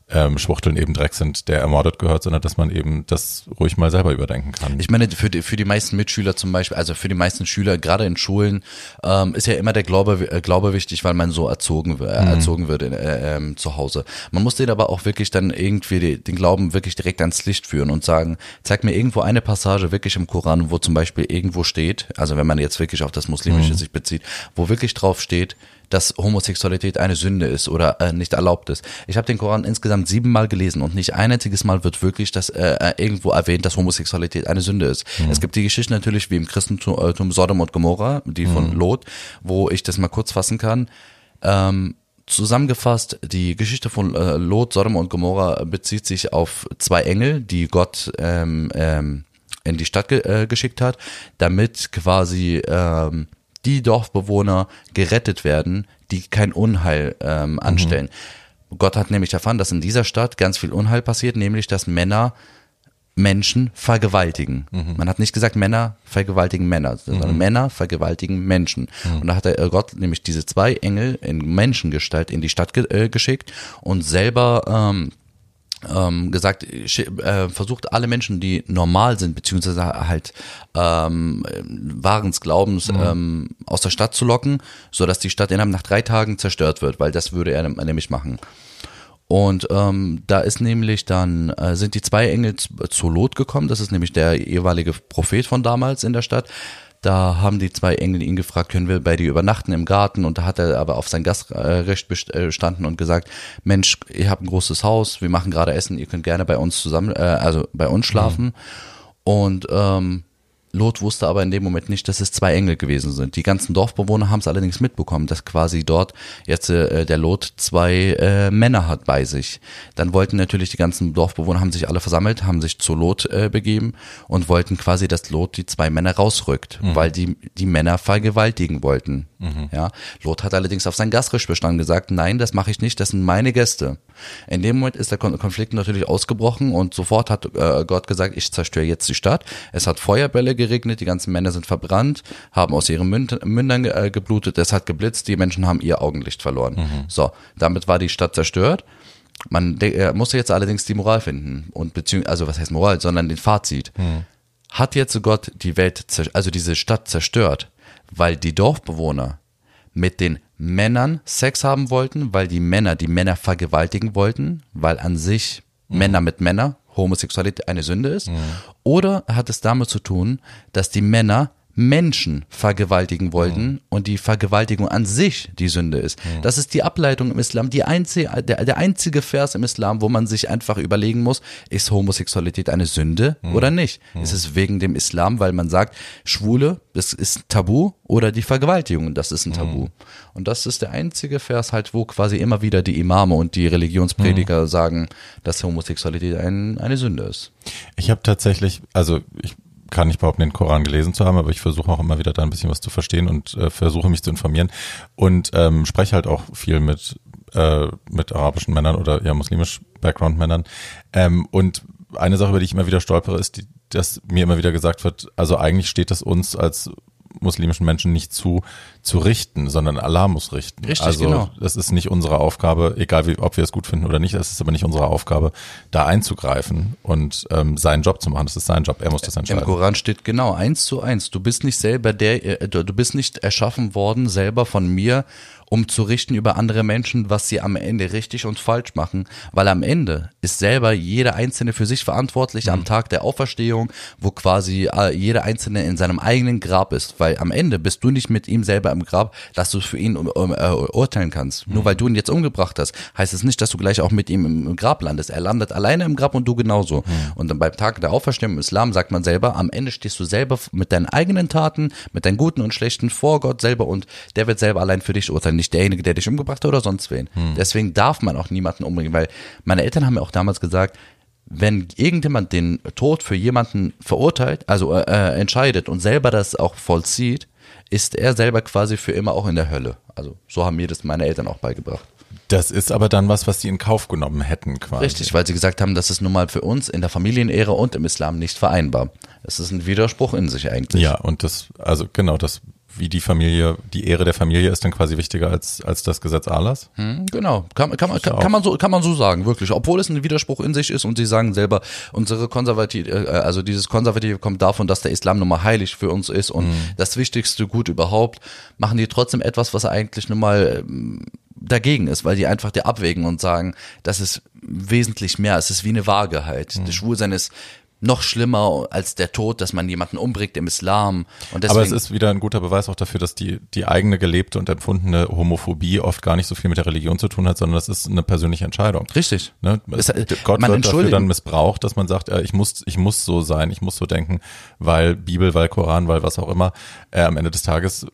ähm, Schwuchteln eben Dreck sind, der ermordet gehört, sondern dass man eben das ruhig mal selber überdenken kann. Ich meine, für die, für die meisten Mitschüler zum Beispiel, also für die meisten Schüler, gerade in Schulen, ähm, ist ja immer der Glaube, äh, Glaube wichtig, weil man so erzogen, äh, mhm. erzogen wird äh, äh, zu Hause. Man muss den aber auch wirklich dann irgendwie die, den Glauben wirklich direkt ans Licht führen und sagen, zeig mir irgendwo eine Passage wirklich im Koran, wo zum Beispiel irgendwo steht, also wenn man jetzt wirklich auf das Muslimische mhm. sich bezieht, wo wirklich drauf steht, dass Homosexualität eine Sünde ist oder äh, nicht erlaubt ist. Ich habe den Koran insgesamt siebenmal gelesen und nicht ein einziges Mal wird wirklich das äh, äh, irgendwo erwähnt, dass Homosexualität eine Sünde ist. Mhm. Es gibt die Geschichte natürlich wie im Christentum äh, Sodom und Gomorra, die von mhm. Lot, wo ich das mal kurz fassen kann. Ähm, Zusammengefasst, die Geschichte von äh, Lot, Sodom und Gomorra bezieht sich auf zwei Engel, die Gott ähm, ähm, in die Stadt ge äh, geschickt hat, damit quasi ähm, die Dorfbewohner gerettet werden, die kein Unheil ähm, mhm. anstellen. Mhm. Gott hat nämlich erfahren, dass in dieser Stadt ganz viel Unheil passiert, nämlich dass Männer Menschen vergewaltigen. Mhm. Man hat nicht gesagt, Männer vergewaltigen Männer, sondern mhm. Männer vergewaltigen Menschen. Mhm. Und da hat er Gott nämlich diese zwei Engel in Menschengestalt in die Stadt ge äh, geschickt und selber ähm, ähm, gesagt, äh, versucht alle Menschen, die normal sind, beziehungsweise halt ähm, wahrens Glaubens mhm. ähm, aus der Stadt zu locken, so dass die Stadt innerhalb nach drei Tagen zerstört wird, weil das würde er nämlich machen. Und ähm, da ist nämlich dann, äh, sind die zwei Engel zu, zu Lot gekommen, das ist nämlich der jeweilige Prophet von damals in der Stadt, da haben die zwei Engel ihn gefragt, können wir bei dir übernachten im Garten? Und da hat er aber auf sein Gastrecht bestanden und gesagt, Mensch, ihr habt ein großes Haus, wir machen gerade Essen, ihr könnt gerne bei uns zusammen, äh, also bei uns schlafen. Mhm. Und ähm, Lot wusste aber in dem Moment nicht, dass es zwei Engel gewesen sind. Die ganzen Dorfbewohner haben es allerdings mitbekommen, dass quasi dort jetzt äh, der Lot zwei äh, Männer hat bei sich. Dann wollten natürlich die ganzen Dorfbewohner, haben sich alle versammelt, haben sich zu Lot äh, begeben und wollten quasi, dass Lot die zwei Männer rausrückt, mhm. weil die die Männer vergewaltigen wollten. Mhm. Ja, Lot hat allerdings auf sein Gastrecht bestanden gesagt, nein, das mache ich nicht, das sind meine Gäste. In dem Moment ist der Konflikt natürlich ausgebrochen und sofort hat äh, Gott gesagt, ich zerstöre jetzt die Stadt. Es hat Feuerbälle geregnet, die ganzen Männer sind verbrannt, haben aus ihren Münd Mündern äh, geblutet, es hat geblitzt, die Menschen haben ihr Augenlicht verloren. Mhm. So, damit war die Stadt zerstört. Man äh, musste jetzt allerdings die Moral finden und beziehungsweise, also was heißt Moral, sondern den Fazit. Mhm. Hat jetzt Gott die Welt, also diese Stadt zerstört, weil die Dorfbewohner mit den Männern Sex haben wollten, weil die Männer die Männer vergewaltigen wollten, weil an sich mhm. Männer mit Männer Homosexualität eine Sünde ist? Mhm. Oder hat es damit zu tun, dass die Männer Menschen vergewaltigen wollten mhm. und die Vergewaltigung an sich die Sünde ist. Mhm. Das ist die Ableitung im Islam, die einzige, der, der einzige Vers im Islam, wo man sich einfach überlegen muss, ist Homosexualität eine Sünde mhm. oder nicht? Mhm. Ist es wegen dem Islam, weil man sagt, Schwule, das ist Tabu oder die Vergewaltigung, das ist ein Tabu. Mhm. Und das ist der einzige Vers halt, wo quasi immer wieder die Imame und die Religionsprediger mhm. sagen, dass Homosexualität ein, eine Sünde ist. Ich habe tatsächlich, also ich kann nicht behaupten, den Koran gelesen zu haben, aber ich versuche auch immer wieder da ein bisschen was zu verstehen und äh, versuche mich zu informieren. Und ähm, spreche halt auch viel mit äh, mit arabischen Männern oder ja muslimisch Background Männern ähm, und eine Sache, über die ich immer wieder stolpere, ist, die, dass mir immer wieder gesagt wird, also eigentlich steht es uns als muslimischen Menschen nicht zu, zu richten, sondern Allah muss richten. Richtig, also genau. das ist nicht unsere Aufgabe, egal wie, ob wir es gut finden oder nicht, das ist aber nicht unsere Aufgabe, da einzugreifen und ähm, seinen Job zu machen. Das ist sein Job, er muss das Im entscheiden. Koran steht genau eins zu eins. Du bist nicht selber der, äh, du bist nicht erschaffen worden selber von mir, um zu richten über andere Menschen, was sie am Ende richtig und falsch machen, weil am Ende ist selber jeder Einzelne für sich verantwortlich am Tag der Auferstehung, wo quasi äh, jeder Einzelne in seinem eigenen Grab ist, weil am Ende bist du nicht mit ihm selber im Grab, dass du für ihn um, um, äh, urteilen kannst. Nur weil du ihn jetzt umgebracht hast, heißt es nicht, dass du gleich auch mit ihm im, Grab landest. Er landet alleine im Grab und du genauso. Und dann beim Tag der Auferstehung im Islam sagt man selber, am Ende stehst du selber mit deinen eigenen Taten, mit deinen guten und schlechten vor Gott selber und der wird selber allein für dich urteilen, nicht derjenige, der dich umgebracht hat oder sonst wen. Deswegen darf man auch niemanden umbringen, weil meine Eltern haben mir auch damals gesagt, wenn irgendjemand den Tod für jemanden verurteilt, also äh, äh, entscheidet und selber das auch vollzieht, ist er selber quasi für immer auch in der Hölle. Also so haben mir das meine Eltern auch beigebracht. Das ist aber dann was, was die in Kauf genommen hätten quasi. Richtig, weil sie gesagt haben, das ist nun mal für uns in der Familienehre und im Islam nicht vereinbar. Es ist ein Widerspruch in sich eigentlich. Ja, und das, also genau, das, wie die Familie, die Ehre der Familie ist dann quasi wichtiger als, als das Gesetz Allahs. Hm, Genau, kann, kann, man, kann, kann, man so, kann man so sagen, wirklich. Obwohl es ein Widerspruch in sich ist und sie sagen selber, unsere konservative, äh, also dieses Konservative kommt davon, dass der Islam nun mal heilig für uns ist und das wichtigste Gut überhaupt, machen die trotzdem etwas, was eigentlich nun mal ähm, dagegen ist, weil die einfach die abwägen und sagen, das ist wesentlich mehr, es ist wie eine Waage halt. Das Schwulsein ist noch schlimmer als der Tod, dass man jemanden umbringt im Islam. Und deswegen, Aber es ist wieder ein guter Beweis auch dafür, dass die, die eigene gelebte und empfundene Homophobie oft gar nicht so viel mit der Religion zu tun hat, sondern das ist eine persönliche Entscheidung. richtig. Ne? Es- Gott man wird dafür dann missbraucht, dass man sagt, äh, ich muss, ich muss so sein, ich muss so denken, weil Bibel, weil Koran, weil was auch immer. Äh, am Ende des Tages,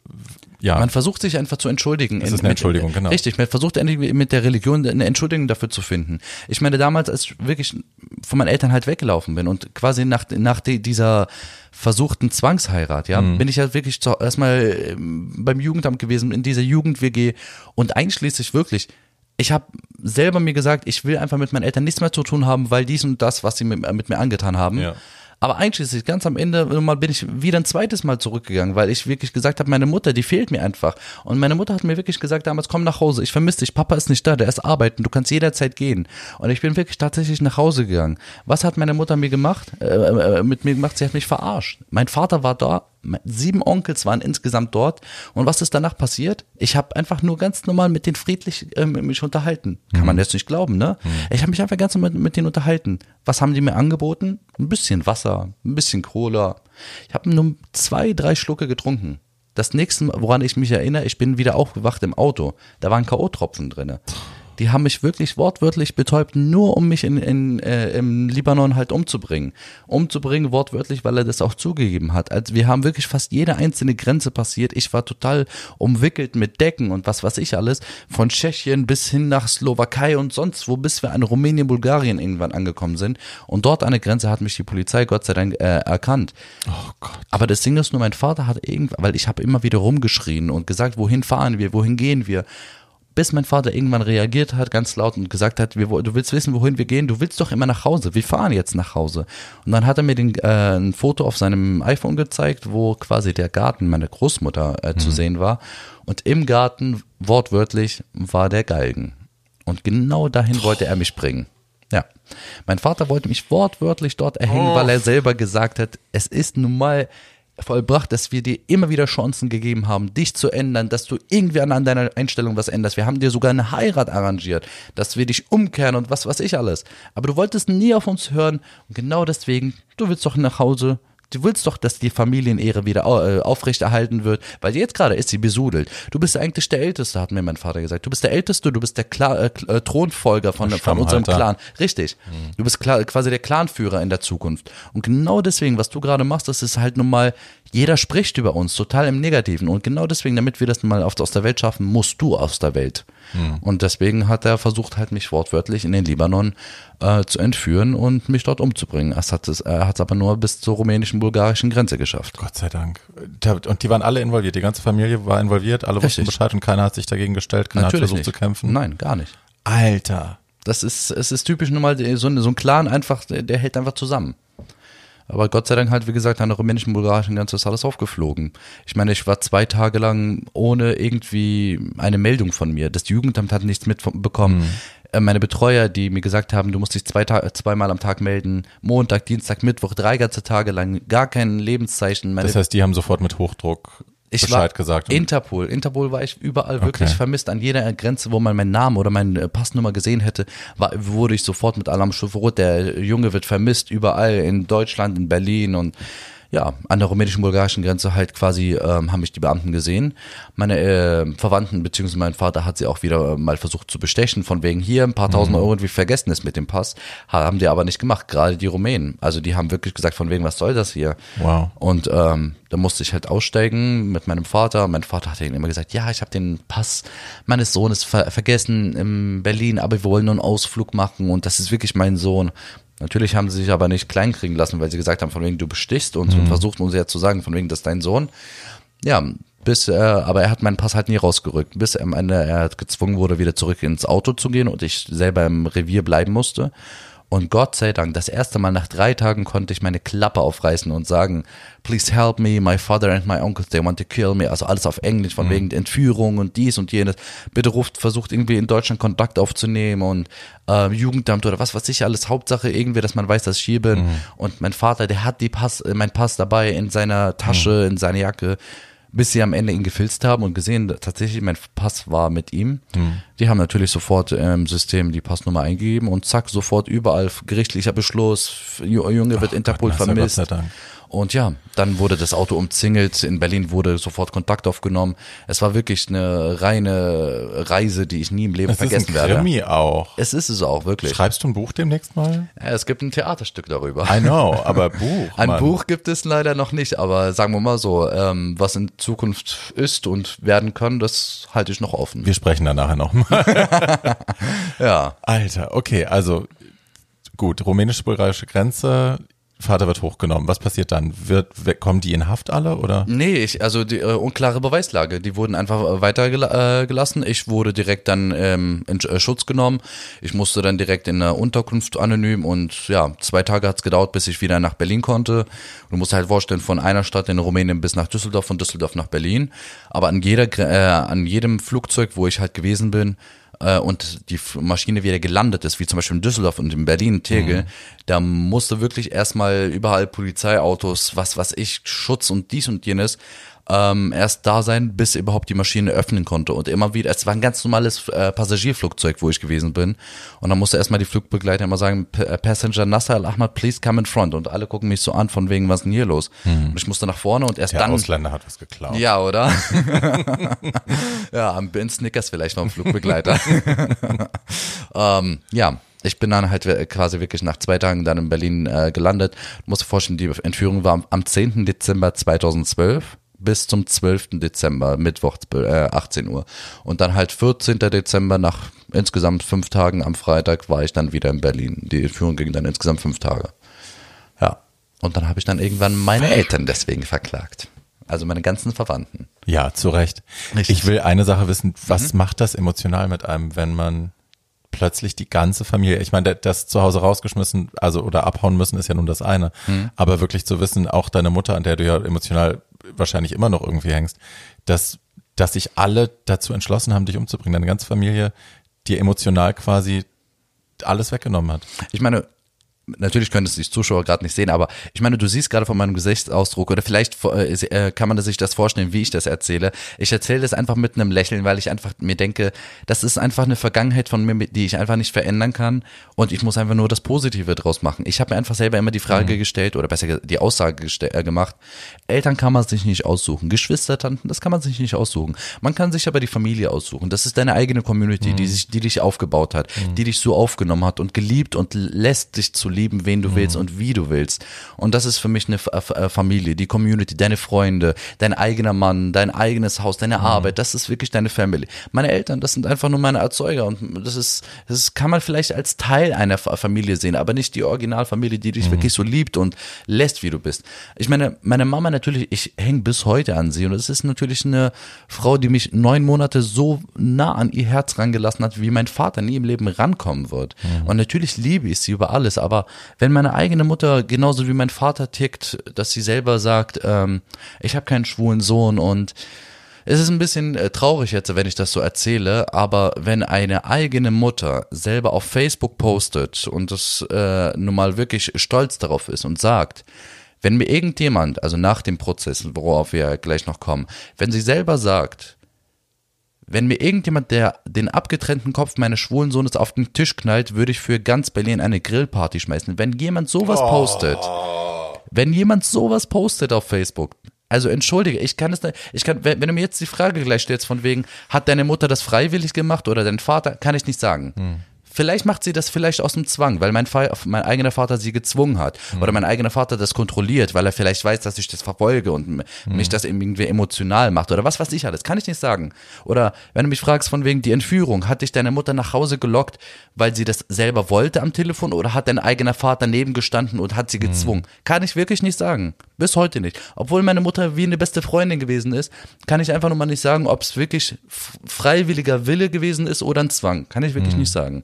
ja, Man versucht sich einfach zu entschuldigen. Es ist eine Entschuldigung, genau. Richtig, man versucht endlich mit der Religion eine Entschuldigung dafür zu finden. Ich meine, damals, als ich wirklich von meinen Eltern halt weggelaufen bin und quasi nach, nach die, dieser versuchten Zwangsheirat, ja, Mhm. bin ich halt wirklich zu, erstmal ähm, beim Jugendamt gewesen, in dieser Jugend-WG und einschließlich wirklich, ich habe selber mir gesagt, ich will einfach mit meinen Eltern nichts mehr zu tun haben, weil dies und das, was sie mit, mit mir angetan haben. Ja. Aber einschließlich, ganz am Ende mal bin ich wieder ein zweites Mal zurückgegangen, weil ich wirklich gesagt habe, meine Mutter, die fehlt mir einfach. Und meine Mutter hat mir wirklich gesagt damals, komm nach Hause, ich vermisse dich, Papa ist nicht da, der ist arbeiten, du kannst jederzeit gehen. Und ich bin wirklich tatsächlich nach Hause gegangen. Was hat meine Mutter mir gemacht? Äh, äh, mit mir gemacht, sie hat mich verarscht. Mein Vater war da, sieben Onkels waren insgesamt dort. Und was ist danach passiert? Ich habe einfach nur ganz normal mit denen friedlich ähm, mich unterhalten. Kann man jetzt nicht glauben, ne? Ich habe mich einfach ganz normal mit, denen unterhalten. Was haben die mir angeboten? Ein bisschen Wasser, ein bisschen Cola. Ich habe nur zwei, drei Schlucke getrunken. Das nächste, woran ich mich erinnere, ich bin wieder aufgewacht im Auto. Da waren K.O.-Tropfen drinne. Die haben mich wirklich wortwörtlich betäubt, nur um mich in, in, äh, im Libanon halt umzubringen. Umzubringen wortwörtlich, weil er das auch zugegeben hat. Also wir haben wirklich fast jede einzelne Grenze passiert. Ich war total umwickelt mit Decken und was weiß ich alles. Von Tschechien bis hin nach Slowakei und sonst wo, bis wir an Rumänien, Bulgarien irgendwann angekommen sind. Und dort an der Grenze hat mich die Polizei Gott sei Dank äh, erkannt. oh Gott. Aber das Ding ist nur, mein Vater hat irgendwann, weil ich habe immer wieder rumgeschrien und gesagt, wohin fahren wir, wohin gehen wir. Bis mein Vater irgendwann reagiert hat, ganz laut und gesagt hat, wir, du willst wissen, wohin wir gehen, du willst doch immer nach Hause, wir fahren jetzt nach Hause. Und dann hat er mir den, äh, ein Foto auf seinem iPhone gezeigt, wo quasi der Garten meiner Großmutter äh, zu sehen war. Und im Garten, wortwörtlich, war der Galgen. Und genau dahin wollte er mich bringen. Ja. Mein Vater wollte mich wortwörtlich dort erhängen, weil er selber gesagt hat, es ist nun mal vollbracht, dass wir dir immer wieder Chancen gegeben haben, dich zu ändern, dass du irgendwie an, deiner Einstellung was änderst. Wir haben dir sogar eine Heirat arrangiert, dass wir dich umkehren und was weiß ich alles. Aber du wolltest nie auf uns hören und genau deswegen, du willst doch nach Hause, Du willst doch, dass die Familienehre wieder äh, aufrechterhalten wird, weil jetzt gerade ist sie besudelt. Du bist eigentlich der Älteste, hat mir mein Vater gesagt. Du bist der Älteste, du bist der Kla äh, äh, Thronfolger von, von unserem. Clan. Richtig. Du bist quasi der Clanführer in der Zukunft. Und genau deswegen, was du gerade machst, das ist halt nun mal, jeder spricht über uns, total im Negativen. Und genau deswegen, damit wir das mal aus der Welt schaffen, musst du aus der Welt. Und deswegen hat er versucht, halt mich wortwörtlich in den Libanon äh, zu entführen und mich dort umzubringen. Er hat es er hat's aber nur bis zur rumänischen, bulgarischen Grenze geschafft. Gott sei Dank. Da- Und die waren alle involviert, die ganze Familie war involviert, alle wussten Richtig. Bescheid und keiner hat sich dagegen gestellt, keiner hat versucht nicht. zu kämpfen. Nein, gar nicht. Alter. Das ist, es ist typisch nun mal so, ein- so ein Clan einfach, der hält einfach zusammen. Aber Gott sei Dank halt, wie gesagt, an der rumänischen, bulgarischen Grenze ist alles aufgeflogen. Ich meine, ich war zwei Tage lang ohne irgendwie eine Meldung von mir. Das Jugendamt hat nichts mitbekommen. Mhm. Äh, Meine Betreuer, die mir gesagt haben, du musst dich zwei Ta zweimal am Tag melden, Montag, Dienstag, Mittwoch, drei ganze Tage lang, gar kein Lebenszeichen. Meine Das heißt, die haben sofort mit Hochdruck ich Bescheid war gesagt. Interpol. Interpol war ich überall wirklich Okay. vermisst. An jeder Grenze, wo man meinen Namen oder meine äh, Passnummer gesehen hätte, war, wurde ich sofort mit Alarm rot. Der Junge wird vermisst überall in Deutschland, in Berlin und ja, an der rumänischen-bulgarischen Grenze halt quasi ähm, haben mich die Beamten gesehen. Meine äh, Verwandten beziehungsweise mein Vater hat sie auch wieder äh, mal versucht zu bestechen, von wegen hier ein paar tausend Euro und wir vergessen es mit dem Pass. Haben die aber nicht gemacht, gerade die Rumänen. Also die haben wirklich gesagt, von wegen, was soll das hier? Wow. Und ähm, da musste ich halt aussteigen mit meinem Vater. Mein Vater hat ihnen immer gesagt, ja, ich habe den Pass meines Sohnes ver vergessen in Berlin, aber wir wollen nur einen Ausflug machen und das ist wirklich mein Sohn. Natürlich haben sie sich aber nicht kleinkriegen lassen, weil sie gesagt haben, von wegen du bestichst uns und versuchten uns ja zu sagen, von wegen das ist dein Sohn. Ja, bis, äh, aber er hat meinen Pass halt nie rausgerückt, bis er am Ende er gezwungen wurde, wieder zurück ins Auto zu gehen und ich selber im Revier bleiben musste. Und Gott sei Dank, das erste Mal nach drei Tagen konnte ich meine Klappe aufreißen und sagen, please help me, my father and my uncle, they want to kill me. Also alles auf Englisch, von wegen Entführung und dies und jenes. Bitte ruft, versucht irgendwie in Deutschland Kontakt aufzunehmen und äh, Jugendamt oder was weiß ich alles. Hauptsache irgendwie, dass man weiß, dass ich hier bin. Und mein Vater, der hat die Pass, äh, mein Pass dabei in seiner Tasche, in seiner Jacke bis sie am Ende ihn gefilzt haben und gesehen, tatsächlich mein Pass war mit ihm. Die haben natürlich sofort im System die Passnummer eingegeben und zack, sofort überall gerichtlicher Beschluss, Ju- Junge wird Interpol Gott, vermisst. Und ja, dann wurde das Auto umzingelt. In Berlin wurde sofort Kontakt aufgenommen. Es war wirklich eine reine Reise, die ich nie im Leben Es ist vergessen ein werde. Krimi auch. Es ist es auch, wirklich. Schreibst du ein Buch demnächst mal? Ja, es gibt ein Theaterstück darüber. I know, aber Buch. *laughs* Ein Mann. Buch gibt es leider noch nicht, aber sagen wir mal so, ähm, was in Zukunft ist und werden kann, das halte ich noch offen. Wir sprechen da nachher nochmal. *laughs* Ja. Alter, okay, also gut, rumänisch-bulgarische Grenze, Vater wird hochgenommen. Was passiert dann? Wird, kommen die in Haft alle oder? Nee, ich, also die äh, unklare Beweislage, die wurden einfach äh, weitergelassen. Äh, gelassen. ich wurde direkt dann ähm, in äh, Schutz genommen. Ich musste dann direkt in der Unterkunft anonym und ja, zwei Tage hat's gedauert, bis ich wieder nach Berlin konnte. Du musst halt vorstellen, von einer Stadt in Rumänien bis nach Düsseldorf, von Düsseldorf nach Berlin. Aber an jeder, äh, an jedem Flugzeug, wo ich halt gewesen bin, äh, und die Maschine wieder gelandet ist, wie zum Beispiel in Düsseldorf und in Berlin, Tegel, da musste wirklich erstmal überall Polizeiautos, was was ich, Schutz und dies und jenes, ähm, erst da sein, bis überhaupt die Maschine öffnen konnte. Und immer wieder, es war ein ganz normales äh, Passagierflugzeug, wo ich gewesen bin. Und dann musste erstmal die Flugbegleiter immer sagen, "P- äh, Passenger Nasser Al-Ahmad, please come in front. Und alle gucken mich so an, von wegen, was ist denn hier los? Und ich musste nach vorne und erst Der dann. Ausländer hat was geklaut. Ja, oder? *laughs* ja, am Ben Snickers vielleicht noch ein Flugbegleiter. *laughs* ähm, ja, ich bin dann halt äh, quasi wirklich nach zwei Tagen dann in Berlin äh, gelandet. Dir vorstellen, die Entführung war am 10. Dezember 2012 bis zum 12. Dezember, Mittwoch äh, 18 Uhr. Und dann halt 14. Dezember nach insgesamt fünf Tagen am Freitag war ich dann wieder in Berlin. Die Entführung ging dann insgesamt fünf Tage. Ja. Und dann habe ich dann irgendwann meine Eltern deswegen verklagt. Also meine ganzen Verwandten. Ja, zu Recht. Richtig. Ich will eine Sache wissen, was macht das emotional mit einem, wenn man plötzlich die ganze Familie, ich meine, das zu Hause rausgeschmissen, also oder abhauen müssen, ist ja nun das eine. Aber wirklich zu wissen, auch deine Mutter, an der du ja emotional wahrscheinlich immer noch irgendwie hängst, dass, dass sich alle dazu entschlossen haben, dich umzubringen, deine ganze Familie dir emotional quasi alles weggenommen hat. Ich meine, natürlich können es die Zuschauer gerade nicht sehen, aber ich meine, du siehst gerade von meinem Gesichtsausdruck oder vielleicht äh, äh, kann man sich das vorstellen, wie ich das erzähle. Ich erzähle das einfach mit einem Lächeln, weil ich einfach mir denke, das ist einfach eine Vergangenheit von mir, die ich einfach nicht verändern kann und ich muss einfach nur das Positive draus machen. Ich habe mir einfach selber immer die Frage gestellt oder besser die Aussage äh, gemacht, Eltern kann man sich nicht aussuchen, Geschwister, Tanten, das kann man sich nicht aussuchen. Man kann sich aber die Familie aussuchen. Das ist deine eigene Community, die sich, die dich aufgebaut hat, die dich so aufgenommen hat und geliebt und lässt dich zu lieben, wen du willst und wie du willst. Und das ist für mich eine äh, Familie, die Community, deine Freunde, dein eigener Mann, dein eigenes Haus, deine Arbeit, das ist wirklich deine Family. Meine Eltern, das sind einfach nur meine Erzeuger und das ist, das kann man vielleicht als Teil einer Fa- Familie sehen, aber nicht die Originalfamilie, die dich wirklich so liebt und lässt, wie du bist. Ich meine, meine Mama natürlich, ich hänge bis heute an sie und es ist natürlich eine Frau, die mich neun Monate so nah an ihr Herz rangelassen hat, wie mein Vater nie im Leben rankommen wird. Und natürlich liebe ich sie über alles, aber Wenn meine eigene Mutter genauso wie mein Vater tickt, dass sie selber sagt, ähm, ich habe keinen schwulen Sohn und es ist ein bisschen äh, traurig jetzt, wenn ich das so erzähle, aber wenn eine eigene Mutter selber auf Facebook postet und das äh, nun mal wirklich stolz darauf ist und sagt, wenn mir irgendjemand, also nach dem Prozess, worauf wir gleich noch kommen, wenn sie selber sagt, wenn mir irgendjemand, der den abgetrennten Kopf meines schwulen Sohnes auf den Tisch knallt, würde ich für ganz Berlin eine Grillparty schmeißen. Wenn jemand sowas postet, wenn jemand sowas postet auf Facebook, also entschuldige, ich kann es nicht, ich kann, wenn, wenn du mir jetzt die Frage gleich stellst von wegen, hat deine Mutter das freiwillig gemacht oder dein Vater, kann ich nicht sagen. Hm. Vielleicht macht sie das vielleicht aus dem Zwang, weil mein, mein eigener Vater sie gezwungen hat. Mhm. Oder mein eigener Vater das kontrolliert, weil er vielleicht weiß, dass ich das verfolge und mhm. mich das irgendwie emotional macht. Oder was weiß ich alles. Kann ich nicht sagen. Oder wenn du mich fragst von wegen die Entführung, hat dich deine Mutter nach Hause gelockt, weil sie das selber wollte am Telefon oder hat dein eigener Vater neben gestanden und hat sie mhm. gezwungen? Mhm. Kann ich wirklich nicht sagen. Bis heute nicht. Obwohl meine Mutter wie eine beste Freundin gewesen ist, kann ich einfach nur mal nicht sagen, ob es wirklich freiwilliger Wille gewesen ist oder ein Zwang. Kann ich wirklich mhm. nicht sagen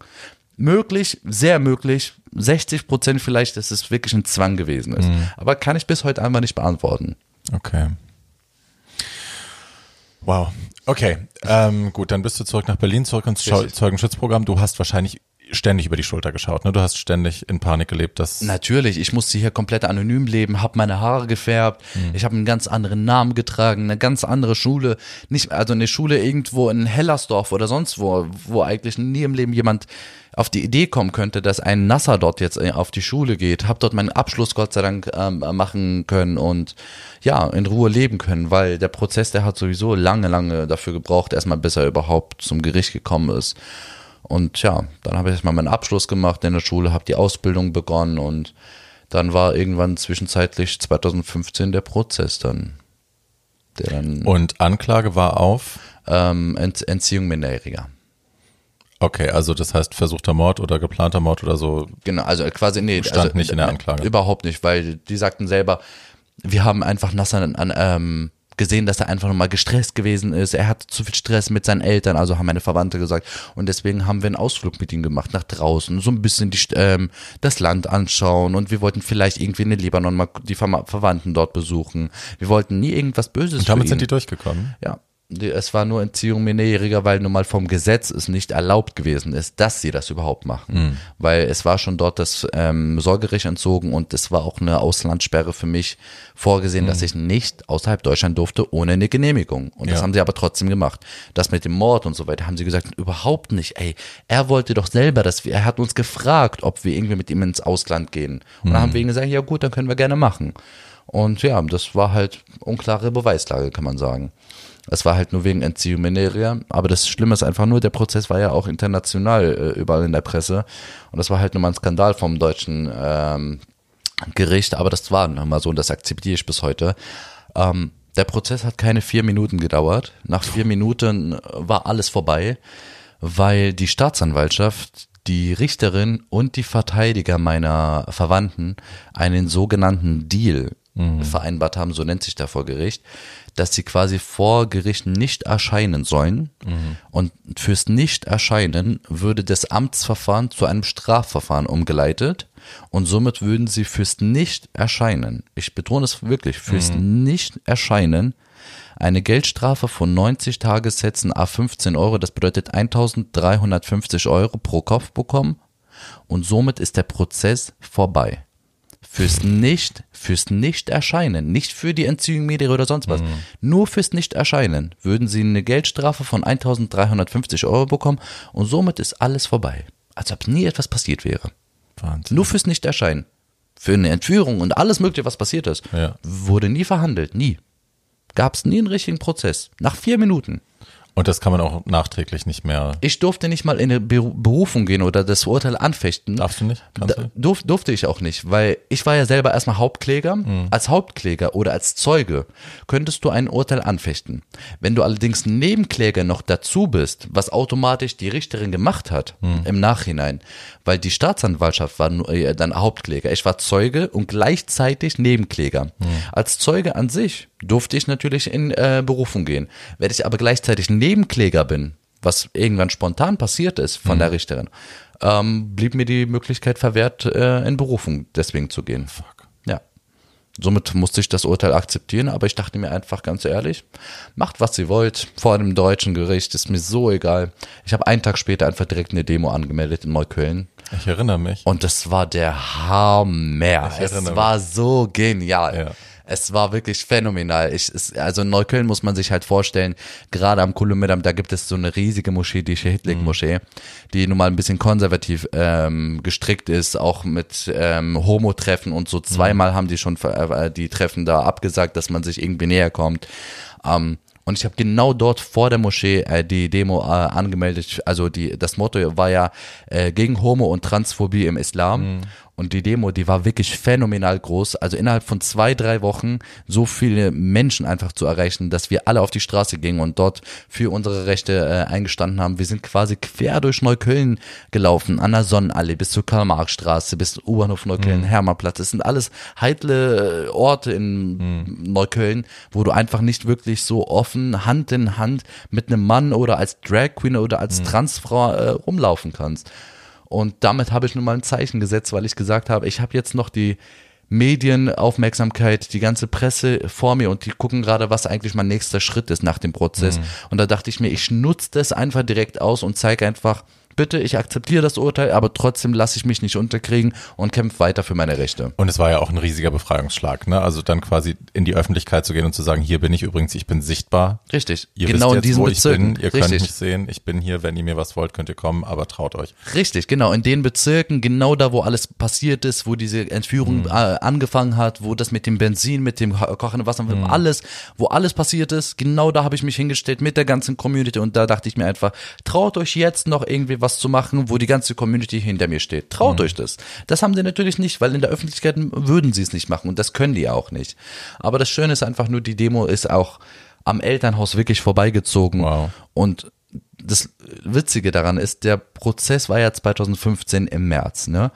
möglich, sehr möglich, 60 Prozent vielleicht, dass es wirklich ein Zwang gewesen ist. Mhm. Aber kann ich bis heute einfach nicht beantworten. Okay. Wow. Okay. Ähm, gut, dann bist du zurück nach Berlin, zurück ins Richtig. Zeugenschutzprogramm. Du hast wahrscheinlich ständig über die Schulter geschaut, ne? Du hast ständig in Panik gelebt, dass Natürlich, ich musste hier komplett anonym leben, habe meine Haare gefärbt, mhm. ich habe einen ganz anderen Namen getragen, eine ganz andere Schule, nicht also eine Schule irgendwo in Hellersdorf oder sonst wo, wo eigentlich nie im Leben jemand auf die Idee kommen könnte, dass ein Nasser dort jetzt äh, auf die Schule geht, habe dort meinen Abschluss Gott sei Dank ähm, machen können und ja, in Ruhe leben können, weil der Prozess, der hat sowieso lange, lange dafür gebraucht, erstmal bis er überhaupt zum Gericht gekommen ist. Und ja, dann habe ich erstmal meinen Abschluss gemacht in der Schule, habe die Ausbildung begonnen und dann war irgendwann zwischenzeitlich 2015 der Prozess dann. Der dann und Anklage war auf? Ähm, Ent Entziehung Minderjähriger. Okay, also das heißt versuchter Mord oder geplanter Mord oder so. Genau, also quasi nee, stand also, nicht in der Anklage. Überhaupt nicht, weil die sagten selber, wir haben einfach Nasser an, ähm, gesehen, dass er einfach nochmal gestresst gewesen ist. Er hatte zu viel Stress mit seinen Eltern, also haben meine Verwandte gesagt. Und deswegen haben wir einen Ausflug mit ihm gemacht nach draußen, so ein bisschen die, ähm, das Land anschauen und wir wollten vielleicht irgendwie in den Libanon mal die Ver Verwandten dort besuchen. Wir wollten nie irgendwas Böses. Und damit sind die durchgekommen. Ja es war nur Entziehung Minderjähriger, weil nun mal vom Gesetz es nicht erlaubt gewesen ist, dass sie das überhaupt machen. Mhm. Weil es war schon dort das ähm, Sorgerecht entzogen und es war auch eine Auslandssperre für mich vorgesehen, mhm. dass ich nicht außerhalb Deutschland durfte ohne eine Genehmigung. Und ja. das haben sie aber trotzdem gemacht. Das mit dem Mord und so weiter haben sie gesagt, überhaupt nicht. Ey, er wollte doch selber, dass wir, er hat uns gefragt, ob wir irgendwie mit ihm ins Ausland gehen. Und mhm. dann haben wir ihm gesagt, ja gut, dann können wir gerne machen. Und ja, das war halt unklare Beweislage, kann man sagen. Es war halt nur wegen Entziehung Mineria. Aber das Schlimme ist einfach nur, der Prozess war ja auch international äh, überall in der Presse. Und das war halt nur mal ein Skandal vom deutschen ähm, Gericht. Aber das war nun mal so und das akzeptiere ich bis heute. Ähm, der Prozess hat keine vier Minuten gedauert. Nach vier Minuten war alles vorbei, weil die Staatsanwaltschaft die Richterin und die Verteidiger meiner Verwandten einen sogenannten Deal mhm. vereinbart haben, so nennt sich der vor Gericht, dass sie quasi vor Gericht nicht erscheinen sollen. Mhm. Und fürs Nicht-Erscheinen würde das Amtsverfahren zu einem Strafverfahren umgeleitet. Und somit würden sie fürs Nicht-Erscheinen, ich betone es wirklich, fürs mhm. Nicht-Erscheinen eine Geldstrafe von 90 Tagessätzen a 15 Euro, das bedeutet 1350 Euro pro Kopf bekommen. Und somit ist der Prozess vorbei fürs nicht, fürs Nicht-Erscheinen, nicht für die Entziehung Media oder sonst was, mhm. nur fürs Nicht-Erscheinen würden sie eine Geldstrafe von 1350 Euro bekommen und somit ist alles vorbei. Als ob nie etwas passiert wäre. Wahnsinn. Nur fürs Nicht-Erscheinen. Für eine Entführung und alles Mögliche, was passiert ist, ja. wurde nie verhandelt, nie. Gab es nie einen richtigen Prozess. Nach vier Minuten. Und das kann man auch nachträglich nicht mehr. Ich durfte nicht mal in eine Berufung gehen oder das Urteil anfechten. Darfst du nicht? Kannst du? Durf, durfte ich auch nicht, weil ich war ja selber erstmal Hauptkläger. Mhm. Als Hauptkläger oder als Zeuge könntest du ein Urteil anfechten. Wenn du allerdings Nebenkläger noch dazu bist, was automatisch die Richterin gemacht hat mhm. im Nachhinein, weil die Staatsanwaltschaft war nur, äh, dann Hauptkläger. Ich war Zeuge und gleichzeitig Nebenkläger. Mhm. Als Zeuge an sich durfte ich natürlich in äh, Berufung gehen. Wenn ich aber gleichzeitig Nebenkläger bin, was irgendwann spontan passiert ist von der Richterin, ähm, blieb mir die Möglichkeit verwehrt, äh, in Berufung deswegen zu gehen. Fuck. Ja. Somit musste ich das Urteil akzeptieren, aber ich dachte mir einfach ganz ehrlich, macht was ihr wollt, vor einem deutschen Gericht, ist mir so egal. Ich habe einen Tag später einfach direkt eine Demo angemeldet in Neukölln. Ich erinnere mich. Und das war der Hammer. Ich erinnere Es war so genial. Ja. Es war wirklich phänomenal. Ich, es, also in Neukölln muss man sich halt vorstellen, gerade am Kulummidam, da gibt es so eine riesige Moschee, die Shehidlik-Moschee, die nun mal ein bisschen konservativ ähm, gestrickt ist, auch mit ähm, Homo-Treffen und so. Zweimal haben die schon äh, die Treffen da abgesagt, dass man sich irgendwie näher kommt. Ähm, und ich habe genau dort vor der Moschee äh, die Demo äh, angemeldet. Also die, das Motto war ja äh, gegen Homo und Transphobie im Islam. Und die Demo, die war wirklich phänomenal groß. Also innerhalb von zwei, drei Wochen so viele Menschen einfach zu erreichen, dass wir alle auf die Straße gingen und dort für unsere Rechte äh, eingestanden haben. Wir sind quasi quer durch Neukölln gelaufen, an der Sonnenallee bis zur Karl-Marx-Straße, bis zum U-Bahnhof Neukölln, Hermannplatz. Das sind alles heitle äh, Orte in Neukölln, wo du einfach nicht wirklich so offen Hand in Hand mit einem Mann oder als Drag Queen oder als Transfrau äh, rumlaufen kannst. Und damit habe ich nun mal ein Zeichen gesetzt, weil ich gesagt habe, ich habe jetzt noch die Medienaufmerksamkeit, die ganze Presse vor mir und die gucken gerade, was eigentlich mein nächster Schritt ist nach dem Prozess. Und da dachte ich mir, ich nutze das einfach direkt aus und zeige einfach, bitte, ich akzeptiere das Urteil, aber trotzdem lasse ich mich nicht unterkriegen und kämpfe weiter für meine Rechte. Und es war ja auch ein riesiger Befreiungsschlag, ne? Also dann quasi in die Öffentlichkeit zu gehen und zu sagen, hier bin ich übrigens, ich bin sichtbar. Richtig, Ihr genau wisst in jetzt, diesen wo Bezirken. ich bin. Ihr könnt Richtig. mich sehen. Ich bin hier. Wenn ihr mir was wollt, könnt ihr kommen, aber traut euch. Richtig, genau. In den Bezirken, genau da, wo alles passiert ist, wo diese Entführung äh, angefangen hat, wo das mit dem Benzin, mit dem ko- kochenden Wasser, alles, wo alles passiert ist, genau da habe ich mich hingestellt mit der ganzen Community und da dachte ich mir einfach, traut euch jetzt noch irgendwie was zu machen, wo die ganze Community hinter mir steht. Traut euch das. Das haben sie natürlich nicht, weil in der Öffentlichkeit würden sie es nicht machen und das können die auch nicht. Aber das Schöne ist einfach nur, die Demo ist auch am Elternhaus wirklich vorbeigezogen Wow. und das Witzige daran ist, der Prozess war ja 2015 im März, ne?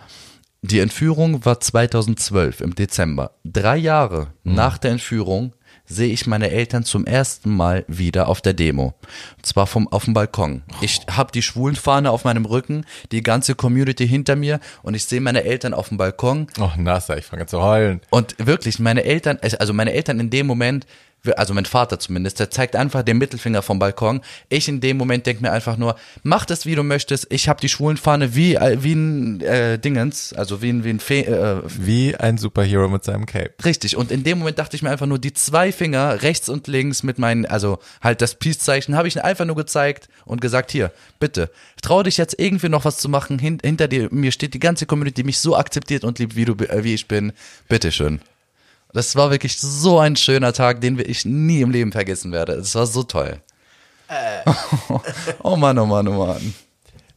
Die Entführung war 2012 im Dezember. Drei Jahre nach der Entführung sehe ich meine Eltern zum ersten Mal wieder auf der Demo. Und zwar vom, auf dem Balkon. Ich habe die Schwulenfahne auf meinem Rücken, die ganze Community hinter mir und ich sehe meine Eltern auf dem Balkon Oh, Nasa, ich fange an zu heulen. und wirklich, meine Eltern, also meine Eltern in dem Moment, also mein Vater zumindest, der zeigt einfach den Mittelfinger vom Balkon. Ich in dem Moment denke mir einfach nur, mach das, wie du möchtest. Ich habe die Schwulenfahne wie, äh, wie ein äh, Dingens, also wie ein, wie ein Fe äh, Wie ein Superhero mit seinem Cape. Richtig. Und in dem Moment dachte ich mir einfach nur, die zwei Finger rechts und links mit meinen, also halt das Peace-Zeichen, habe ich einfach nur gezeigt und gesagt, hier, bitte, trau dich jetzt irgendwie noch was zu machen. Hin, hinter dir, mir steht die ganze Community, die mich so akzeptiert und liebt, wie du, äh, wie ich bin. Bitteschön. Das war wirklich so ein schöner Tag, den ich nie im Leben vergessen werde. Es war so toll. *laughs* oh Mann, oh Mann, oh Mann.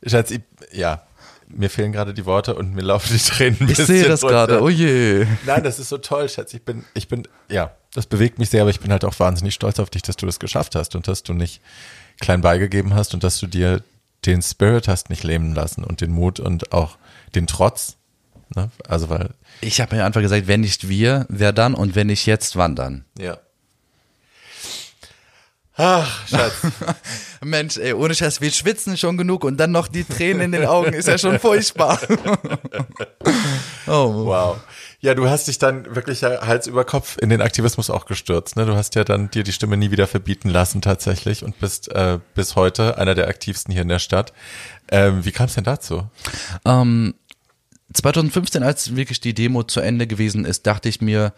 Schatz, ich, ja, mir fehlen gerade die Worte und mir laufen die Tränen. ein Ich sehe das gerade. Oh je. Nein, das ist so toll, Schatz. Ich bin, ich bin, ja, das bewegt mich sehr, aber ich bin halt auch wahnsinnig stolz auf dich, dass du das geschafft hast und dass du nicht klein beigegeben hast und dass du dir den Spirit hast nicht lähmen lassen und den Mut und auch den Trotz. Ne? Also weil, Ich habe mir einfach gesagt, wenn nicht wir, wer dann? Und wenn nicht jetzt, wann dann? ja. Ach, Schatz. *laughs* Mensch, ey, ohne Scheiß, wir schwitzen schon genug und dann noch die Tränen in den Augen, ist ja schon *laughs* furchtbar. oh, Wow. Ja, du hast dich dann wirklich Hals über Kopf in den Aktivismus auch gestürzt. Ne? Du hast ja dann dir die Stimme nie wieder verbieten lassen tatsächlich und bist äh, bis heute einer der aktivsten hier in der Stadt. Ähm, wie kam es denn dazu? Ähm, 2015, als wirklich die Demo zu Ende gewesen ist, dachte ich mir,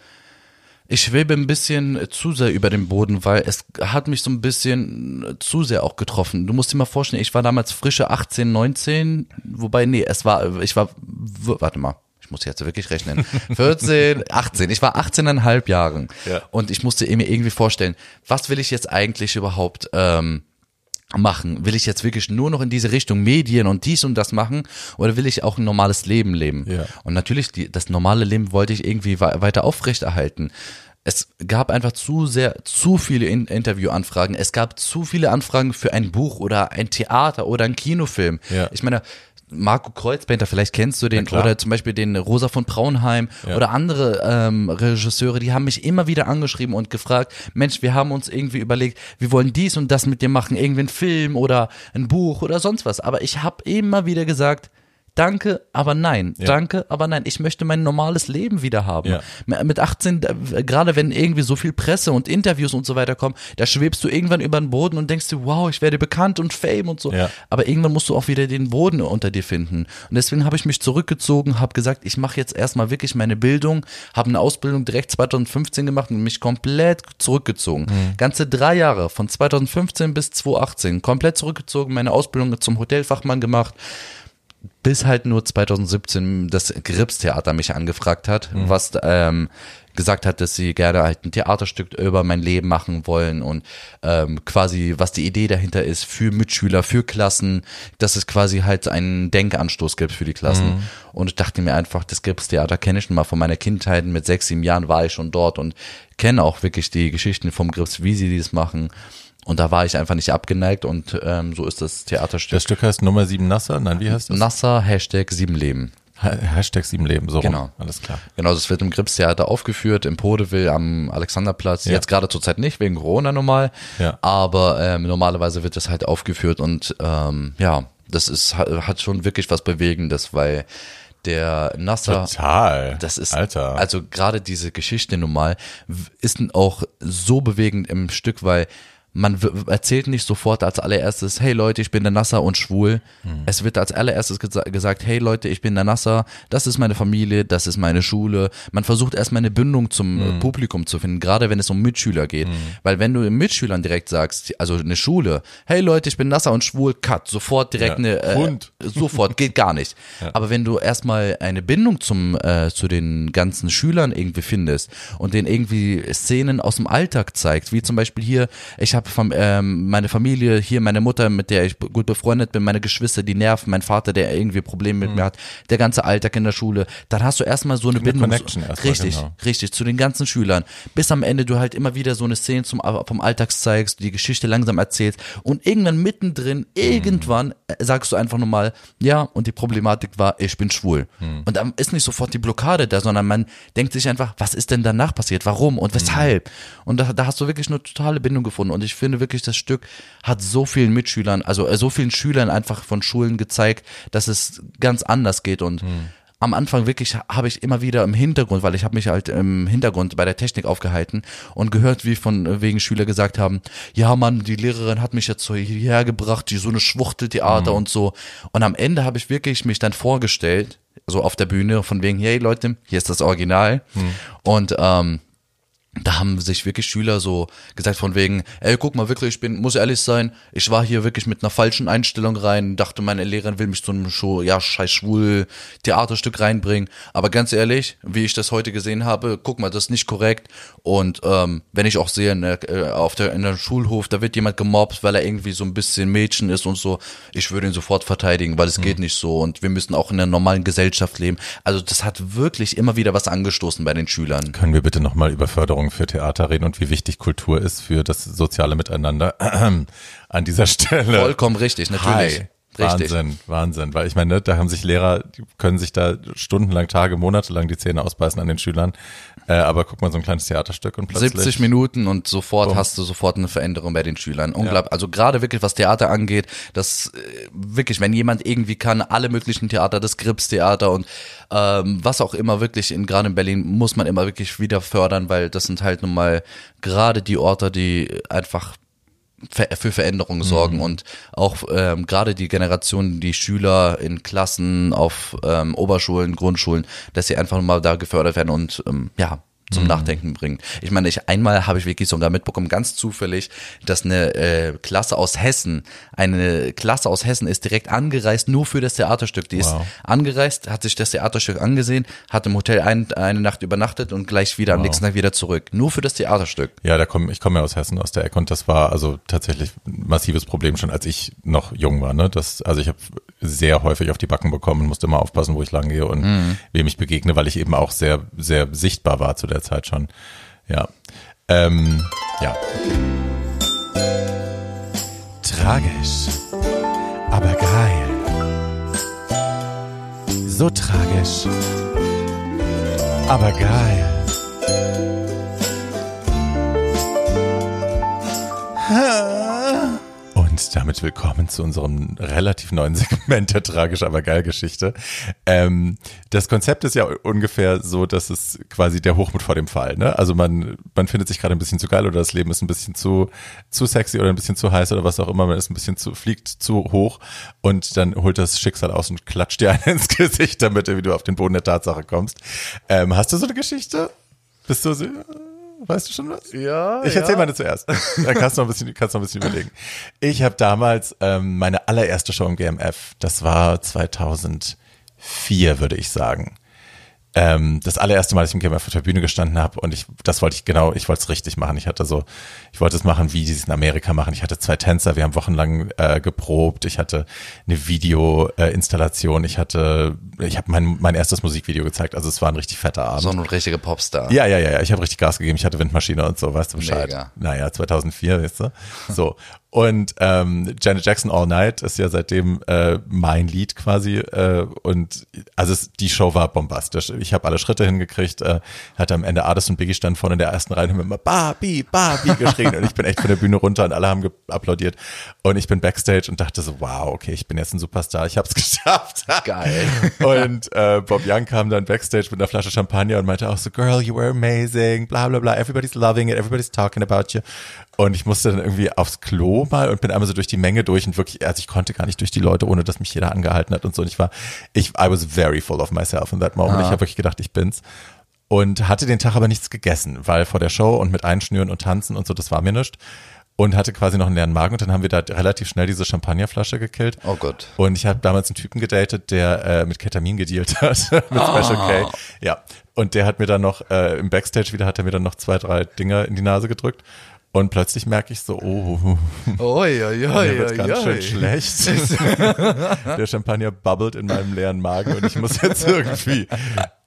ich schwebe ein bisschen zu sehr über dem Boden, weil es hat mich so ein bisschen zu sehr auch getroffen. Du musst dir mal vorstellen, ich war damals frische 18, 19, wobei, nee, es war, ich war, warte mal. Ich muss jetzt wirklich rechnen. *laughs* 14, 18. Ich war 18,5 Jahren. Ja. Und ich musste mir irgendwie vorstellen, was will ich jetzt eigentlich überhaupt ähm, machen? Will ich jetzt wirklich nur noch in diese Richtung Medien und dies und das machen oder will ich auch ein normales Leben leben? Ja. Und natürlich, die, das normale Leben wollte ich irgendwie wei- weiter aufrechterhalten. Es gab einfach zu sehr, zu viele in Interviewanfragen. Es gab zu viele Anfragen für ein Buch oder ein Theater oder ein Kinofilm. Ja. Ich meine, Marco Kreuzpainter, vielleicht kennst du den, oder zum Beispiel den Rosa von Braunheim Ja. oder andere ähm, Regisseure, die haben mich immer wieder angeschrieben und gefragt, Mensch, wir haben uns irgendwie überlegt, wir wollen dies und das mit dir machen, irgendwie einen Film oder ein Buch oder sonst was. Aber ich habe immer wieder gesagt, Danke, aber nein. Ja. Danke, aber nein. Ich möchte mein normales Leben wieder haben. Ja. Mit 18, äh, gerade wenn irgendwie so viel Presse und Interviews und so weiter kommen, da schwebst du irgendwann über den Boden und denkst dir, wow, ich werde bekannt und Fame und so. Ja. Aber irgendwann musst du auch wieder den Boden unter dir finden. Und deswegen habe ich mich zurückgezogen, habe gesagt, ich mache jetzt erstmal wirklich meine Bildung, habe eine Ausbildung direkt 2015 gemacht und mich komplett zurückgezogen. Ganze drei Jahre, von 2015 bis 2018, komplett zurückgezogen, meine Ausbildung zum Hotelfachmann gemacht bis halt nur 2017 das Gripstheater mich angefragt hat, was ähm, gesagt hat, dass sie gerne halt ein Theaterstück über mein Leben machen wollen und ähm, quasi, was die Idee dahinter ist für Mitschüler, für Klassen, dass es quasi halt einen Denkanstoß gibt für die Klassen. Und ich dachte mir einfach, das Gripstheater kenne ich schon mal von meiner Kindheit. Mit sechs, sieben Jahren war ich schon dort und kenne auch wirklich die Geschichten vom Grips, wie sie das machen. Und da war ich einfach nicht abgeneigt und ähm, so ist das Theaterstück. Das Stück heißt Nummer 7 Nasser. Nein, wie heißt das? Nasser, Hashtag sieben Leben. Ha- Hashtag 7 Leben, so Genau. rum. Alles klar. Genau, das wird im Gripstheater aufgeführt, im Podeville am Alexanderplatz. Ja. Jetzt gerade zurzeit nicht, wegen Corona normal. Ja. Aber ähm, normalerweise wird das halt aufgeführt und ähm, ja, das ist hat, schon wirklich was Bewegendes, weil der Nasser. Total. Das ist, Alter. also gerade diese Geschichte nun mal ist auch so bewegend im Stück, weil man erzählt nicht sofort als allererstes, hey Leute, ich bin der Nasser und schwul. Hm. Es wird als allererstes gesa gesagt, hey Leute, ich bin der Nasser, das ist meine Familie, das ist meine Schule. Man versucht erstmal eine Bindung zum äh, Publikum zu finden, gerade wenn es um Mitschüler geht. Weil wenn du Mitschülern direkt sagst, also eine Schule, hey Leute, ich bin Nasser und schwul, cut, sofort direkt Ja. eine, äh, Hund. sofort, geht gar nicht. *laughs* Aber wenn du erstmal eine Bindung zum, äh, zu den ganzen Schülern irgendwie findest und denen irgendwie Szenen aus dem Alltag zeigst, wie zum Beispiel hier, ich habe ähm, meine Familie, hier meine Mutter, mit der ich gut befreundet bin, meine Geschwister, die nerven, mein Vater, der irgendwie Probleme mit mir hat, der ganze Alltag in der Schule, dann hast du erstmal so eine, Bindung. Connection erstmal, richtig, genau. richtig, zu den ganzen Schülern. Bis am Ende du halt immer wieder so eine Szene zum, vom Alltag zeigst, die Geschichte langsam erzählst und irgendwann mittendrin, irgendwann äh, sagst du einfach nur mal, ja, und die Problematik war, ich bin schwul. Und dann ist nicht sofort die Blockade da, sondern man denkt sich einfach, was ist denn danach passiert? Warum und weshalb? Und da, da hast du wirklich eine totale Bindung gefunden. Und ich finde wirklich, das Stück hat so vielen Mitschülern, also äh, so vielen Schülern einfach von Schulen gezeigt, dass es ganz anders geht und am Anfang wirklich habe ich immer wieder im Hintergrund, weil ich habe mich halt im Hintergrund bei der Technik aufgehalten und gehört, wie von äh, wegen Schüler gesagt haben, ja Mann, die Lehrerin hat mich jetzt so hierher gebracht, die so eine Schwuchteltheater und so. Und am Ende habe ich wirklich mich dann vorgestellt, so auf der Bühne, von wegen, hey Leute, hier ist das Original. Und ähm, da haben sich wirklich Schüler so gesagt von wegen, ey, guck mal, wirklich, ich bin, muss ehrlich sein, ich war hier wirklich mit einer falschen Einstellung rein, dachte, meine Lehrerin will mich zu einem Show, ja, scheiß schwul Theaterstück reinbringen. Aber ganz ehrlich, wie ich das heute gesehen habe, guck mal, das ist nicht korrekt. Und ähm, wenn ich auch sehe, ne, äh, auf der, in der Schulhof, da wird jemand gemobbt, weil er irgendwie so ein bisschen Mädchen ist und so, ich würde ihn sofort verteidigen, weil es geht nicht so. Und wir müssen auch in einer normalen Gesellschaft leben. Also das hat wirklich immer wieder was angestoßen bei den Schülern. Können wir bitte nochmal über Förderung für Theater reden und wie wichtig Kultur ist für das soziale Miteinander *clears throat* an dieser Stelle? Vollkommen richtig, natürlich. Hi. Richtig. Wahnsinn, Wahnsinn. Weil ich meine, ne, da haben sich Lehrer, die können sich da stundenlang, Tage, Monate lang die Zähne ausbeißen an den Schülern. Äh, aber guck mal, so ein kleines Theaterstück und plötzlich. 70 Minuten und sofort Bumm. hast du sofort eine Veränderung bei den Schülern. Unglaublich. Also gerade wirklich, was Theater angeht, das äh, wirklich, wenn jemand irgendwie kann, alle möglichen Theater, das Gripstheater und ähm, was auch immer wirklich in gerade in Berlin muss man immer wirklich wieder fördern, weil das sind halt nun mal gerade die Orte, die einfach für Veränderungen sorgen und auch ähm, gerade die Generation, die Schüler in Klassen auf ähm, Oberschulen, Grundschulen, dass sie einfach mal da gefördert werden und ähm, ja zum Nachdenken bringen. Ich meine, ich einmal habe ich wirklich sogar mitbekommen, ganz zufällig, dass eine äh, Klasse aus Hessen, eine Klasse aus Hessen ist direkt angereist nur für das Theaterstück. Die ist Wow. angereist, hat sich das Theaterstück angesehen, hat im Hotel ein, eine Nacht übernachtet und gleich wieder am Wow. nächsten Tag wieder zurück. Nur für das Theaterstück. Ja, da komm, ich komme ja aus Hessen, aus der Ecke und das war also tatsächlich ein massives Problem schon, als ich noch jung war. Ne? Das, also ich habe sehr häufig auf die Backen bekommen musste immer aufpassen, wo ich lang gehe und wem ich begegne, weil ich eben auch sehr, sehr sichtbar war zu der Zeit schon. Ja. Ähm, ja. Tragisch, aber geil. So tragisch. Aber geil. Und damit willkommen zu unserem relativ neuen Segment der tragisch, aber geil Geschichte. Ähm, das Konzept ist ja ungefähr so, dass es quasi der Hochmut vor dem Fall. Ne? Also man, man findet sich gerade ein bisschen zu geil oder das Leben ist ein bisschen zu, zu sexy oder ein bisschen zu heiß oder was auch immer. Man ist ein bisschen zu, fliegt zu hoch und dann holt das Schicksal aus und klatscht dir *laughs* einen ins Gesicht, damit du wieder auf den Boden der Tatsache kommst. Ähm, hast du so eine Geschichte? Bist du so? Weißt du schon was? Ja. Ich erzähl meine zuerst. Dann kannst du noch ein bisschen, kannst noch ein bisschen überlegen. Ich habe damals ähm, meine allererste Show im GMF. Das war 2004, würde ich sagen. Ähm, das allererste Mal, dass ich im GMF auf der Bühne gestanden habe und ich, das wollte ich genau, ich wollte es richtig machen. Ich hatte so, ich wollte es machen, wie die es in Amerika machen. Ich hatte zwei Tänzer, wir haben wochenlang äh, geprobt. Ich hatte eine Video-Installation. ich hatte, ich habe mein, mein erstes Musikvideo gezeigt. Also es war ein richtig fetter Abend. So ein richtiger Popstar. Ja, ja, ja, ja. Ich habe richtig Gas gegeben. Ich hatte Windmaschine und so, weißt du Bescheid. Mega. Naja, 2004, weißt du. So. Und ähm, Janet Jackson All Night ist ja seitdem äh, mein Lied quasi. Äh, und also es, die Show war bombastisch. Ich habe alle Schritte hingekriegt. Äh, hatte am Ende Ades und Biggie stand vorne in der ersten Reihe und haben immer Barbie, Barbie geschrien. und ich bin echt von der Bühne runter und alle haben applaudiert. Und ich bin backstage und dachte so, wow, okay, ich bin jetzt ein Superstar. Ich habe es *laughs* geschafft. Geil. Und äh, Bob Young kam dann backstage mit einer Flasche Champagner und meinte auch so, Girl, you were amazing, bla bla bla, everybody's loving it, everybody's talking about you. Und ich musste dann irgendwie aufs Klo mal und bin einmal so durch die Menge durch und wirklich, also ich konnte gar nicht durch die Leute, ohne dass mich jeder angehalten hat und so. Und ich war, ich, I was very full of myself in that moment. Ah. Ich habe wirklich gedacht, ich bin's. Und hatte den Tag aber nichts gegessen, weil vor der Show und mit Einschnüren und Tanzen und so, das war mir nichts. Und hatte quasi noch einen leeren Magen und dann haben wir da relativ schnell diese Champagnerflasche gekillt. Oh Gott. Und ich habe damals einen Typen gedatet, der äh, mit Ketamin gedealt hat, *laughs* mit Special K. Ja. Und der hat mir dann noch, äh, im Backstage wieder, hat er mir dann noch zwei, drei Dinger in die Nase gedrückt. Und plötzlich merke ich so, oh, Oi, oi, mir wird ganz schön schlecht. *laughs* der Champagner bubbelt in meinem leeren Magen und ich muss jetzt irgendwie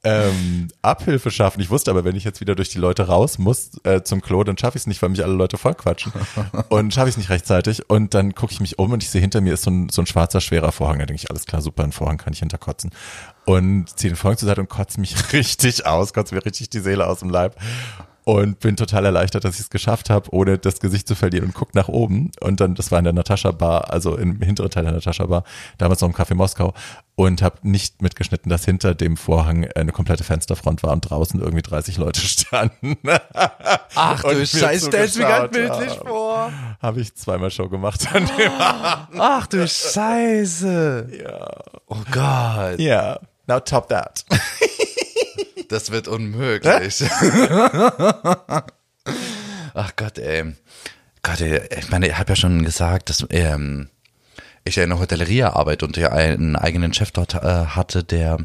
ähm, Abhilfe schaffen. Ich wusste aber, wenn ich jetzt wieder durch die Leute raus muss äh, zum Klo, dann schaffe ich es nicht, weil mich alle Leute voll quatschen. Und schaffe ich es nicht rechtzeitig. Und dann gucke ich mich um und ich sehe hinter mir ist so ein, so ein schwarzer, schwerer Vorhang. Da denke ich, alles klar, super, ein Vorhang kann ich hinterkotzen. Und ziehe den Vorhang zur Seite und kotze mich *laughs* richtig aus, kotze mir richtig die Seele aus dem Leib und bin total erleichtert, dass ich es geschafft habe, ohne das Gesicht zu verlieren und guck nach oben und dann, das war in der Natascha Bar, also im hinteren Teil der Natascha Bar, damals noch im Café Moskau und habe nicht mitgeschnitten, dass hinter dem Vorhang eine komplette Fensterfront war und draußen irgendwie 30 Leute *laughs* standen. Ach du mir Scheiß, stellst mir zugeschaut bildlich haben. vor. Habe ich zweimal Show gemacht an dem Abend. Ach du Scheiße. Ja. Oh Gott. Ja. Now top that. *laughs* Das wird unmöglich. *laughs* Ach Gott, ey. Gott, ey, ich meine, ich habe ja schon gesagt, dass ähm, ich ja in der Hotellerie arbeite und ja einen eigenen Chef dort äh, hatte, der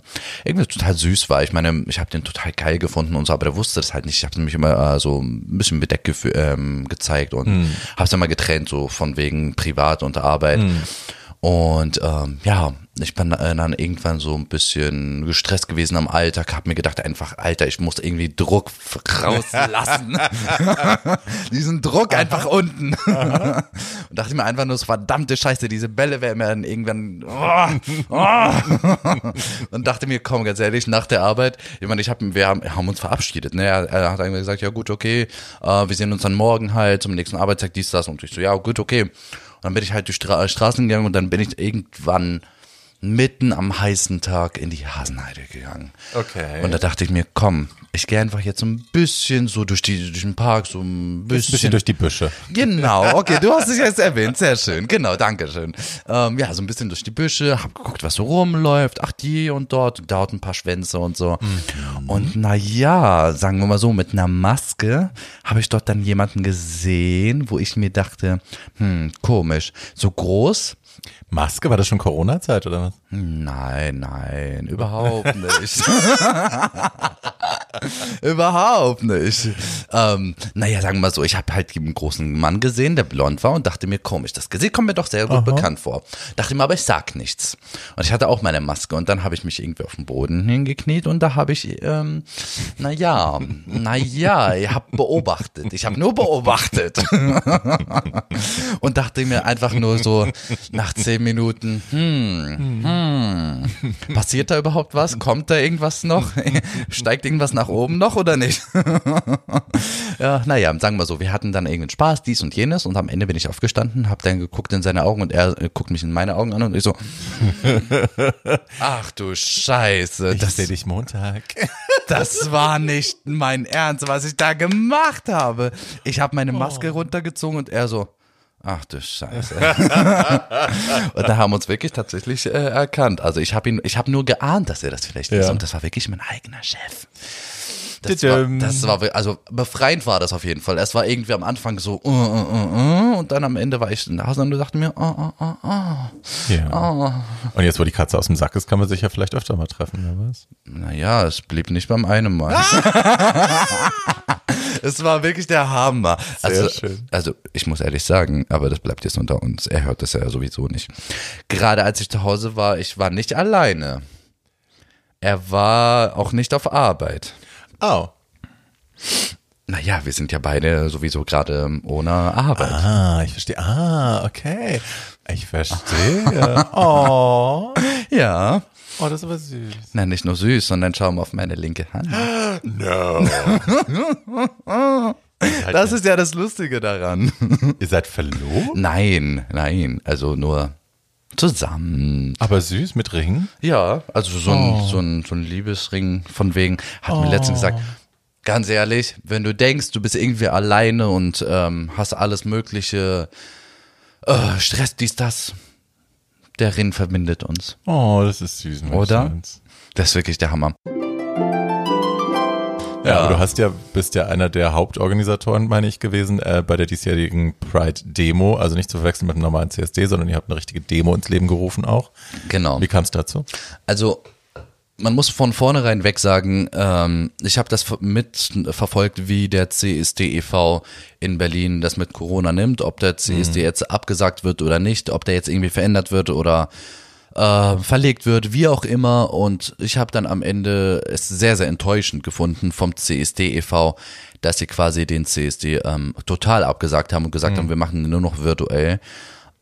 irgendwie total süß war. Ich meine, ich habe den total geil gefunden und so, aber der wusste das halt nicht. Ich habe mich immer äh, so ein bisschen bedeckt ähm, gezeigt und Hm. habe es immer getrennt, so von wegen Privat und Arbeit. Hm. Und ähm, ja, ich bin äh, dann irgendwann so ein bisschen gestresst gewesen am Alltag, habe mir gedacht, einfach, Alter, ich muss irgendwie Druck rauslassen. *laughs* Diesen Druck einfach unten. Und dachte mir einfach nur, so, verdammte Scheiße, diese Bälle werden mir dann irgendwann. Oh, oh. Und dachte mir, komm, ganz ehrlich, nach der Arbeit, ich meine, ich hab, wir haben, haben uns verabschiedet. Ne? Er, er hat einfach gesagt, ja gut, okay, äh, wir sehen uns dann morgen halt zum nächsten Arbeitstag, dies, das. Und ich so, ja gut, okay. Und dann bin ich halt durch Stra Straßen gegangen und dann bin ich irgendwann mitten am heißen Tag in die Hasenheide gegangen. Okay. Und da dachte ich mir, komm, ich gehe einfach jetzt so ein bisschen so durch, die, durch den Park, so ein Ein bisschen. bisschen durch die Büsche. Genau, okay, du hast es jetzt erwähnt, sehr schön, genau, danke schön. Ähm, ja, so ein bisschen durch die Büsche, hab geguckt, was so rumläuft, ach die und dort, dort ein paar Schwänze und so. Und na ja, sagen wir mal so, mit einer Maske habe ich dort dann jemanden gesehen, wo ich mir dachte, hm, komisch, so groß, Maske, war das schon Corona-Zeit oder was? Nein, nein, überhaupt *laughs* nicht. überhaupt nicht. Ähm, naja, sagen wir mal so, ich habe halt einen großen Mann gesehen, der blond war und dachte mir, komisch, das Gesicht kommt mir doch sehr gut bekannt vor. Dachte mir, aber ich sag nichts. Und ich hatte auch meine Maske und dann habe ich mich irgendwie auf den Boden hingekniet und da habe ich, ähm, naja, naja, ich habe beobachtet. Ich habe nur beobachtet. *laughs* und dachte mir einfach nur so, na Nach zehn Minuten, hm, hm. Passiert da überhaupt was? Kommt da irgendwas noch? *laughs* Steigt irgendwas nach oben noch oder nicht? *laughs* ja, naja, sagen wir so, wir hatten dann irgendeinen Spaß, dies und jenes und am Ende bin ich aufgestanden, hab dann geguckt in seine Augen und er äh, guckt mich in meine Augen an und ich so, *laughs* ach du Scheiße. Ich sehe dich Montag. Das war nicht mein Ernst, was ich da gemacht habe. Ich habe meine Maske runtergezogen und er so, ach du Scheiße. *laughs* und da haben wir uns wirklich tatsächlich äh, erkannt. Also ich habe ihn, ich habe nur geahnt, dass er das vielleicht ist Ja. und das war wirklich mein eigener Chef. Das war, das war, also befreiend war das auf jeden Fall. Es war irgendwie am Anfang so, uh, uh, uh, uh, und dann am Ende war ich nach Hause und dachte mir, oh, oh, oh. Ja. Und jetzt, wo die Katze aus dem Sack ist, kann man sich ja vielleicht öfter mal treffen, oder was? Naja, es blieb nicht beim einen Mal. *laughs* es war wirklich der Hammer. also, schön. also ich muss ehrlich sagen, aber das bleibt jetzt unter uns. Er hört das ja sowieso nicht. Gerade als ich zu Hause war, ich war nicht alleine. Er war auch nicht auf Arbeit. Oh. Naja, wir sind ja beide sowieso gerade ohne Arbeit. Ah, ich verstehe. Ah, okay. Ich verstehe. *laughs* Oh. Ja. Oh, das ist aber süß. Na, nicht nur süß, sondern schau mal auf meine linke Hand. *gasps* No. *laughs* Das ist ja das Lustige daran. Ihr seid verlobt? Nein, nein, also nur zusammen. Aber süß mit Ring? Ja, also so ein, so ein, so ein Liebesring von wegen, hat mir letztens gesagt, ganz ehrlich, wenn du denkst, du bist irgendwie alleine und ähm, hast alles mögliche, äh, Stress, dies, das, der Ring verbindet uns. Oh, das ist süß. Oder? Das ist wirklich der Hammer. Ja, aber du hast ja, bist ja einer der Hauptorganisatoren, meine ich, gewesen äh, bei der diesjährigen Pride-Demo. Also nicht zu verwechseln mit einem normalen CSD, sondern ihr habt eine richtige Demo ins Leben gerufen auch. Genau. Wie kam es dazu? Also man muss von vornherein weg sagen, ähm, ich habe das mit verfolgt, wie der CSD e.V. in Berlin das mit Corona nimmt, ob der CSD jetzt abgesagt wird oder nicht, ob der jetzt irgendwie verändert wird oder äh, verlegt wird, wie auch immer. Und ich habe dann am Ende es sehr, sehr enttäuschend gefunden vom CSD e.V., dass sie quasi den CSD ähm, total abgesagt haben und gesagt haben, wir machen nur noch virtuell.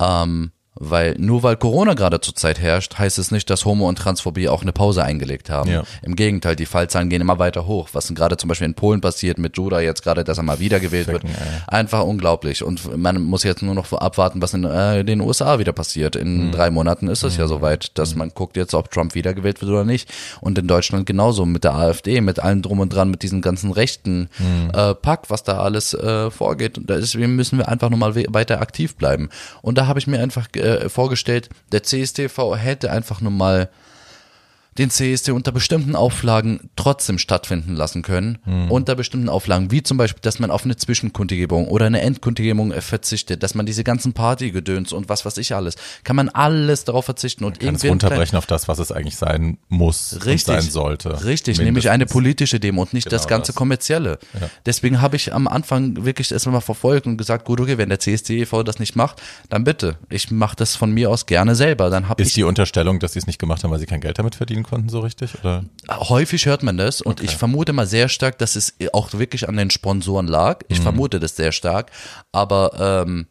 Ähm, weil nur weil Corona gerade zurzeit herrscht, heißt es nicht, dass Homo und Transphobie auch eine Pause eingelegt haben. Ja. Im Gegenteil, die Fallzahlen gehen immer weiter hoch. Was denn gerade zum Beispiel in Polen passiert mit Judah jetzt gerade, dass er mal wiedergewählt wird. Ey. Einfach unglaublich. Und man muss jetzt nur noch abwarten, was in äh, den USA wieder passiert. In drei Monaten ist es ja soweit, dass man guckt jetzt, ob Trump wiedergewählt wird oder nicht. Und in Deutschland genauso mit der AfD, mit allem drum und dran, mit diesem ganzen rechten äh, Pack, was da alles äh, vorgeht. Und deswegen müssen wir einfach nochmal we- weiter aktiv bleiben. Und da habe ich mir einfach äh, vorgestellt, der CSTV hätte einfach nur mal den CSD unter bestimmten Auflagen trotzdem stattfinden lassen können. Unter bestimmten Auflagen, wie zum Beispiel, dass man auf eine Zwischenkundgebung oder eine Endkundgebung äh, verzichtet, dass man diese ganzen Partygedöns und was weiß ich alles, kann man alles darauf verzichten und irgendwie runterbrechen auf das, was es eigentlich sein muss Richtig, sein sollte. Richtig, nämlich eine Mindestens. politische Demo und nicht das Genau ganze das. kommerzielle. Deswegen habe ich am Anfang wirklich erstmal mal verfolgt und gesagt, gut, okay, wenn der CSD e.V. das nicht macht, dann bitte. Ich mache das von mir aus gerne selber. Dann habe ich Ist die Unterstellung, dass sie es nicht gemacht haben, weil sie kein Geld damit verdienen konnten, so richtig? Oder? Häufig hört man das und ich vermute mal sehr stark, dass es auch wirklich an den Sponsoren lag. Ich vermute das sehr stark, aber ähm,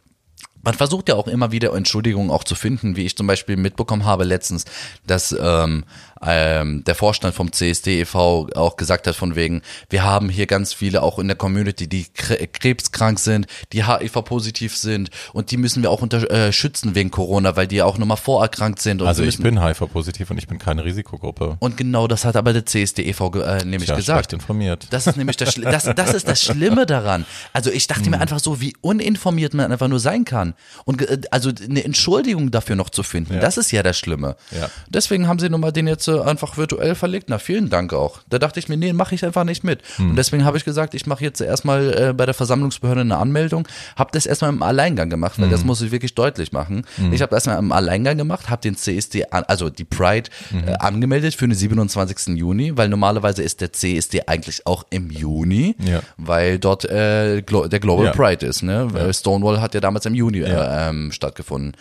man versucht ja auch immer wieder Entschuldigungen auch zu finden, wie ich zum Beispiel mitbekommen habe letztens, dass ähm, ähm, der Vorstand vom CSD e.V. auch gesagt hat von wegen, wir haben hier ganz viele auch in der Community, die kre- krebskrank sind, die HIV-positiv sind und die müssen wir auch unter, äh, schützen wegen Corona, weil die auch nochmal vorerkrankt sind. Und Also ich bin HIV-positiv und ich bin keine Risikogruppe. und genau das hat aber der CSD e.V. äh, nämlich Tja, gesagt. informiert. Das ist nämlich das, das, das ist das Schlimme daran. Also ich dachte Hm. mir einfach so, wie uninformiert man einfach nur sein kann. Und ge- also eine Entschuldigung dafür noch zu finden, Ja. das ist ja das Schlimme. Ja. Deswegen haben sie nun mal den jetzt äh, einfach virtuell verlegt. Na, vielen Dank auch. Da dachte ich mir, nee, mache ich einfach nicht mit. Hm. Und deswegen habe ich gesagt, ich mache jetzt erstmal äh, bei der Versammlungsbehörde eine Anmeldung. Habe das erstmal im Alleingang gemacht, weil Hm. das muss ich wirklich deutlich machen. Ich habe das erstmal im Alleingang gemacht, habe den CSD, an, also die Pride Mhm. äh, angemeldet für den 27. Juni, weil normalerweise ist der CSD eigentlich auch im Juni, Ja. weil dort äh, der Global Ja. Pride ist. Ne? Weil Stonewall hat ja damals im Juni Ja. äh, ähm, stattgefunden.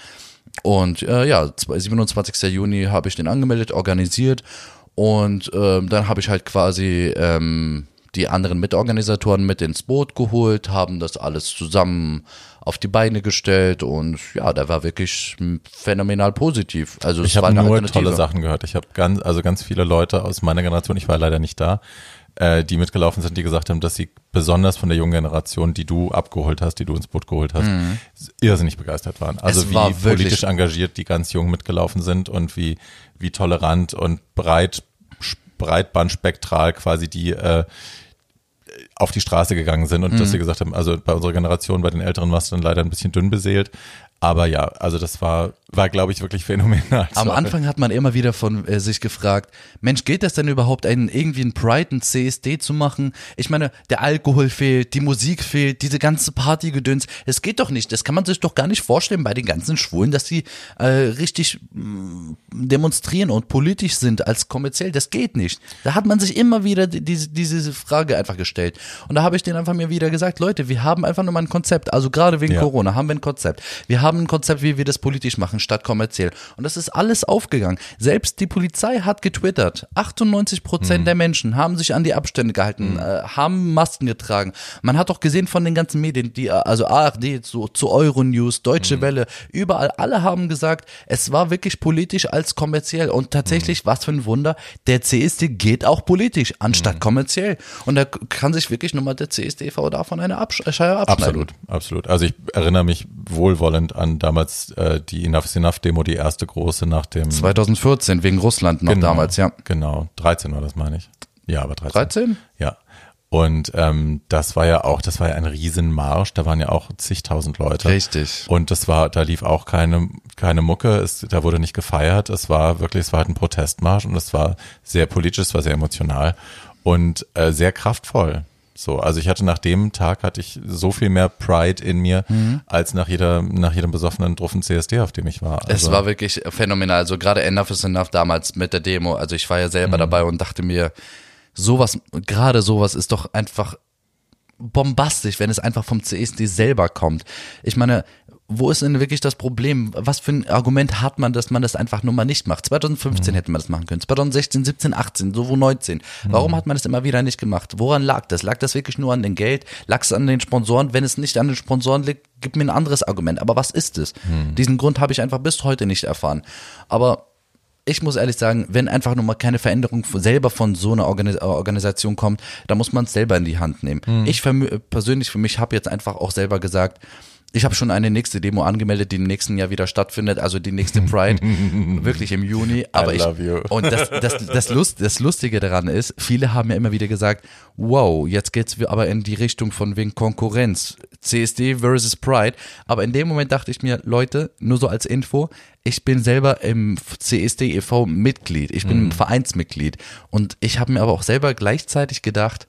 Und äh, ja, zwei- 27. Juni habe ich den angemeldet, organisiert und ähm, dann habe ich halt quasi ähm, die anderen Mitorganisatoren mit ins Boot geholt, haben das alles zusammen auf die Beine gestellt und ja, der war wirklich phänomenal positiv. Also ich habe nur tolle Sachen gehört. Ich habe ganz, also ganz viele Leute aus meiner Generation, ich war leider nicht da, äh, die mitgelaufen sind, die gesagt haben, dass sie besonders von der jungen Generation, die du abgeholt hast, die du ins Boot geholt hast, mhm. irrsinnig begeistert waren. Also es wie war politisch engagiert die ganz jung mitgelaufen sind und wie, wie tolerant und breit, breitbandspektral quasi die äh, auf die Straße gegangen sind und mhm. dass sie gesagt haben, also bei unserer Generation, bei den Älteren war es dann leider ein bisschen dünn beseelt, aber ja, also das war, war glaube ich wirklich phänomenal. Am Anfang hat man immer wieder von äh, sich gefragt, Mensch, geht das denn überhaupt, einen, irgendwie einen Pride, ein CSD zu machen? Ich meine, der Alkohol fehlt, die Musik fehlt, diese ganze Partygedöns. Es geht doch nicht. Das kann man sich doch gar nicht vorstellen bei den ganzen Schwulen, dass sie äh, richtig mh, mm, demonstrieren und politisch sind als kommerziell. Das geht nicht. Da hat man sich immer wieder diese, diese Frage einfach gestellt. Und da habe ich denen einfach mir wieder gesagt, Leute, wir haben einfach nur mal ein Konzept. Also gerade wegen ja. Corona haben wir ein Konzept. Wir haben ein Konzept, wie wir das politisch machen, statt kommerziell. Und das ist alles aufgegangen. Selbst die Polizei hat getwittert. 98 Prozent mhm. der Menschen haben sich an die Abstände gehalten, mhm. äh, haben Masken getragen. Man hat auch gesehen von den ganzen Medien, die, also ARD, zu, zu Euronews, Deutsche mhm. Welle, überall, alle haben gesagt, es war wirklich politisch als kommerziell. Und tatsächlich, mhm. was für ein Wunder, der CSD geht auch politisch, anstatt mhm. kommerziell. Und da kann sich wirklich nochmal der CSDV davon eine Absch Scheibe abschneiden. Absolut, absolut. Also ich erinnere mich wohlwollend an damals äh, die Enough is Enough Demo, die erste große nach dem 2014 wegen Russland noch genau, damals, ja. Genau, 13 war das, meine ich. Ja, aber 13. 13? Ja. Und ähm, das war ja auch, das war ja ein Riesenmarsch, da waren ja auch zigtausend Leute. Richtig. Und das war, da lief auch keine, keine Mucke, es, da wurde nicht gefeiert, es war wirklich, es war halt ein Protestmarsch und es war sehr politisch, es war sehr emotional und äh, sehr kraftvoll. So, also ich hatte nach dem Tag hatte ich so viel mehr Pride in mir mhm. als nach jeder nach jedem besoffenen druffen CSD, auf dem ich war. Also es war wirklich phänomenal. Also gerade Enough is Enough damals mit der Demo. Also ich war ja selber mhm. dabei und dachte mir, sowas, gerade sowas ist doch einfach bombastisch, wenn es einfach vom CSD selber kommt. Ich meine, wo ist denn wirklich das Problem? Was für ein Argument hat man, dass man das einfach nur mal nicht macht? 2015 mhm. hätte man das machen können, 2016, 17, 18, so wo 19. Warum mhm. hat man das immer wieder nicht gemacht? Woran lag das? Lag das wirklich nur an dem Geld? Lag es an den Sponsoren? Wenn es nicht an den Sponsoren liegt, gib mir ein anderes Argument. Aber was ist es? Mhm. Diesen Grund habe ich einfach bis heute nicht erfahren. Aber ich muss ehrlich sagen, wenn einfach nur mal keine Veränderung selber von so einer Organis Organisation kommt, dann muss man es selber in die Hand nehmen. Mhm. Ich persönlich für mich habe jetzt einfach auch selber gesagt, ich habe schon eine nächste Demo angemeldet, die im nächsten Jahr wieder stattfindet, also die nächste Pride, *laughs* wirklich im Juni. Aber I love you. und das, das, das, Lust, das Lustige daran ist, viele haben ja immer wieder gesagt, wow, jetzt geht's aber in die Richtung von wegen Konkurrenz, CSD versus Pride. Aber in dem Moment dachte ich mir, Leute, nur so als Info, ich bin selber im CSD e.V. Mitglied, ich bin mhm. Vereinsmitglied und ich habe mir aber auch selber gleichzeitig gedacht,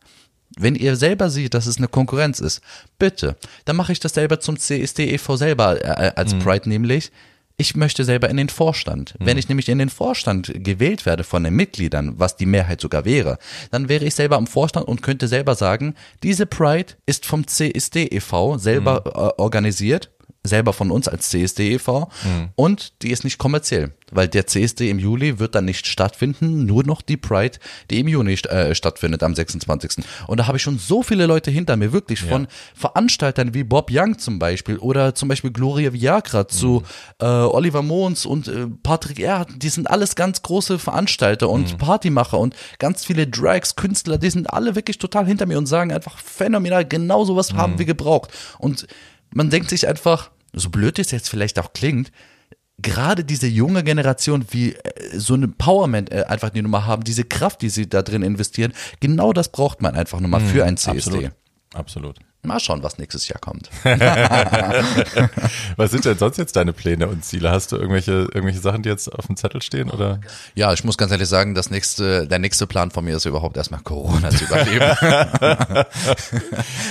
wenn ihr selber seht, dass es eine Konkurrenz ist, bitte, dann mache ich das selber zum CSD e.V. selber äh, als mhm. Pride nämlich. Ich möchte selber in den Vorstand. Mhm. Wenn ich nämlich in den Vorstand gewählt werde von den Mitgliedern, was die Mehrheit sogar wäre, dann wäre ich selber im Vorstand und könnte selber sagen, diese Pride ist vom CSD e.V. selber mhm. äh, organisiert selber von uns als CSD e.V. Mhm. und die ist nicht kommerziell, weil der CSD im Juli wird dann nicht stattfinden, nur noch die Pride, die im Juni äh, stattfindet am 26. Und da habe ich schon so viele Leute hinter mir, wirklich von ja. Veranstaltern wie Bob Young zum Beispiel oder zum Beispiel Gloria Viagra mhm. zu äh, Oliver Mons und äh, Patrick Erhardt, die sind alles ganz große Veranstalter und mhm. Partymacher und ganz viele Drags, Künstler, die sind alle wirklich total hinter mir und sagen einfach phänomenal, genau sowas haben mhm. wir gebraucht. Und man denkt sich einfach, so blöd es jetzt vielleicht auch klingt, gerade diese junge Generation, wie äh, so eine Powerment äh, einfach die Nummer haben, diese Kraft, die sie da drin investieren, genau das braucht man einfach nochmal mhm, für ein CSD. Absolut. absolut. Mal schauen, was nächstes Jahr kommt. *laughs* was sind denn sonst jetzt deine Pläne und Ziele? Hast du irgendwelche, irgendwelche Sachen, die jetzt auf dem Zettel stehen, oder? Ja, ich muss ganz ehrlich sagen, das nächste, der nächste Plan von mir ist überhaupt erstmal Corona zu überleben. *laughs*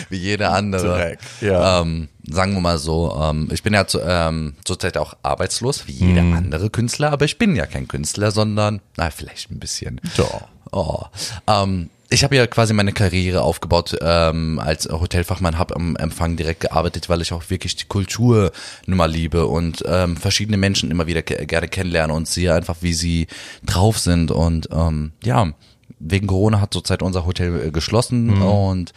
Wie jeder andere. Dreck, ja. Ähm, sagen wir mal so, ähm, ich bin ja zu, ähm, zurzeit auch arbeitslos, wie jeder mm. andere Künstler, aber ich bin ja kein Künstler, sondern, na, vielleicht ein bisschen. Doch. Oh. Ähm, ich habe ja quasi meine Karriere aufgebaut ähm, als Hotelfachmann, habe am Empfang direkt gearbeitet, weil ich auch wirklich die Kultur nun mal liebe und ähm, verschiedene Menschen immer wieder gerne kennenlerne und sehe einfach, wie sie drauf sind und ähm, ja, wegen Corona hat zurzeit unser Hotel äh, geschlossen und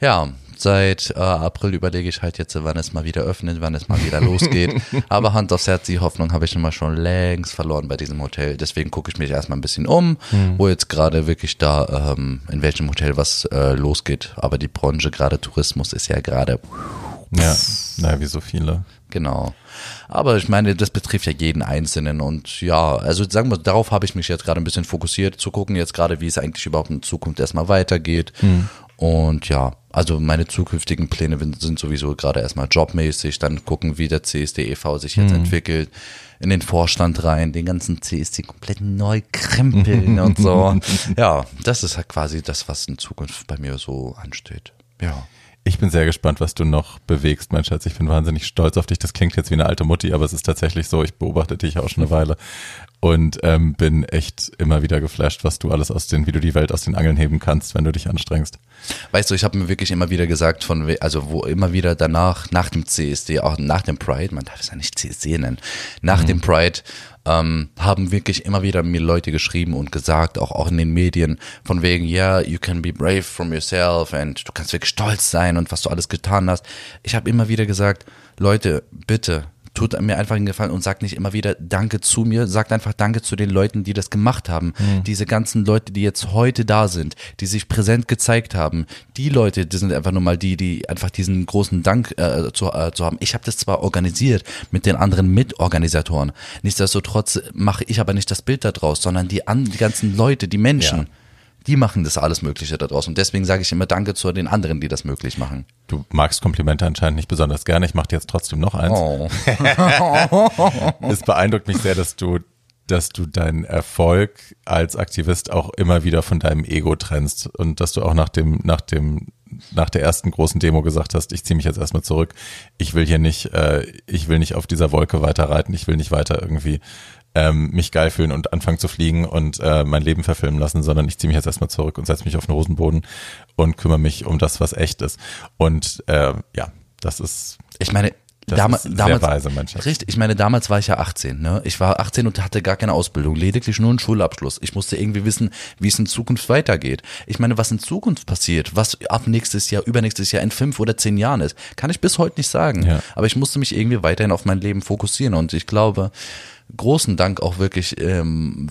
ja, seit äh, April überlege ich halt jetzt, wann es mal wieder öffnet, wann es mal wieder losgeht. *laughs* Aber Hand aufs Herz, die Hoffnung habe ich immer schon längst verloren bei diesem Hotel. Deswegen gucke ich mich erstmal ein bisschen um, wo jetzt gerade wirklich da, ähm, in welchem Hotel was äh, losgeht. Aber die Branche, gerade Tourismus, ist ja gerade Ja, naja, wie so viele. Genau. Aber ich meine, das betrifft ja jeden Einzelnen und ja, also sagen wir, darauf habe ich mich jetzt gerade ein bisschen fokussiert, zu gucken jetzt gerade, wie es eigentlich überhaupt in Zukunft erstmal weitergeht. Und ja, also meine zukünftigen Pläne sind sowieso gerade erstmal jobmäßig, dann gucken, wie der CSD e.V. sich jetzt entwickelt, in den Vorstand rein, den ganzen CSD komplett neu krempeln und so. *laughs* Ja, das ist halt quasi das, was in Zukunft bei mir so ansteht. Ja. Ich bin sehr gespannt, was du noch bewegst, mein Schatz. Ich bin wahnsinnig stolz auf dich. Das klingt jetzt wie eine alte Mutti, aber es ist tatsächlich so. Ich beobachte dich auch schon eine *laughs* Weile und ähm, bin echt immer wieder geflasht, was du alles aus den, wie du die Welt aus den Angeln heben kannst, wenn du dich anstrengst. Weißt du, ich habe mir wirklich immer wieder gesagt, von also wo immer wieder danach, nach dem CSD, auch nach dem Pride, man darf es ja nicht CSD nennen, nach dem Pride ähm, haben wirklich immer wieder mir Leute geschrieben und gesagt, auch, auch in den Medien, von wegen, ja, yeah, you can be brave from yourself and du kannst wirklich stolz sein und was du alles getan hast. Ich habe immer wieder gesagt, Leute, bitte, tut mir einfach einen Gefallen und sagt nicht immer wieder Danke zu mir, sagt einfach Danke zu den Leuten, die das gemacht haben. Diese ganzen Leute, die jetzt heute da sind, die sich präsent gezeigt haben, die Leute, die sind einfach nur mal die, die einfach diesen großen Dank äh, zu, äh, zu haben. Ich habe das zwar organisiert mit den anderen Mitorganisatoren, nichtsdestotrotz mache ich aber nicht das Bild daraus, sondern die, an, die ganzen Leute, die Menschen. Ja. Die machen das alles Mögliche da draußen. Und deswegen sage ich immer Danke zu den anderen, die das möglich machen. Du magst Komplimente anscheinend nicht besonders gerne. Ich mache dir jetzt trotzdem noch eins. Oh. *laughs* Es beeindruckt mich sehr, dass du, dass du deinen Erfolg als Aktivist auch immer wieder von deinem Ego trennst und dass du auch nach dem, nach dem, nach der ersten großen Demo gesagt hast, ich ziehe mich jetzt erstmal zurück. Ich will hier nicht, äh, ich will nicht auf dieser Wolke weiter reiten. Ich will nicht weiter irgendwie ähm, mich geil fühlen und anfangen zu fliegen und äh, mein Leben verfilmen lassen, sondern ich ziehe mich jetzt erstmal zurück und setze mich auf den Hosenboden und kümmere mich um das, was echt ist. Und äh, ja, das ist Ich meine, Das sehr damals, weise, mein Schatz. richtig. Ich meine, damals war ich ja 18. Ne? Ich war 18 und hatte gar keine Ausbildung, lediglich nur einen Schulabschluss. Ich musste irgendwie wissen, wie es in Zukunft weitergeht. Ich meine, was in Zukunft passiert, was ab nächstes Jahr, übernächstes Jahr in fünf oder zehn Jahren ist, kann ich bis heute nicht sagen. Ja. Aber ich musste mich irgendwie weiterhin auf mein Leben fokussieren und ich glaube, großen Dank auch wirklich, ähm,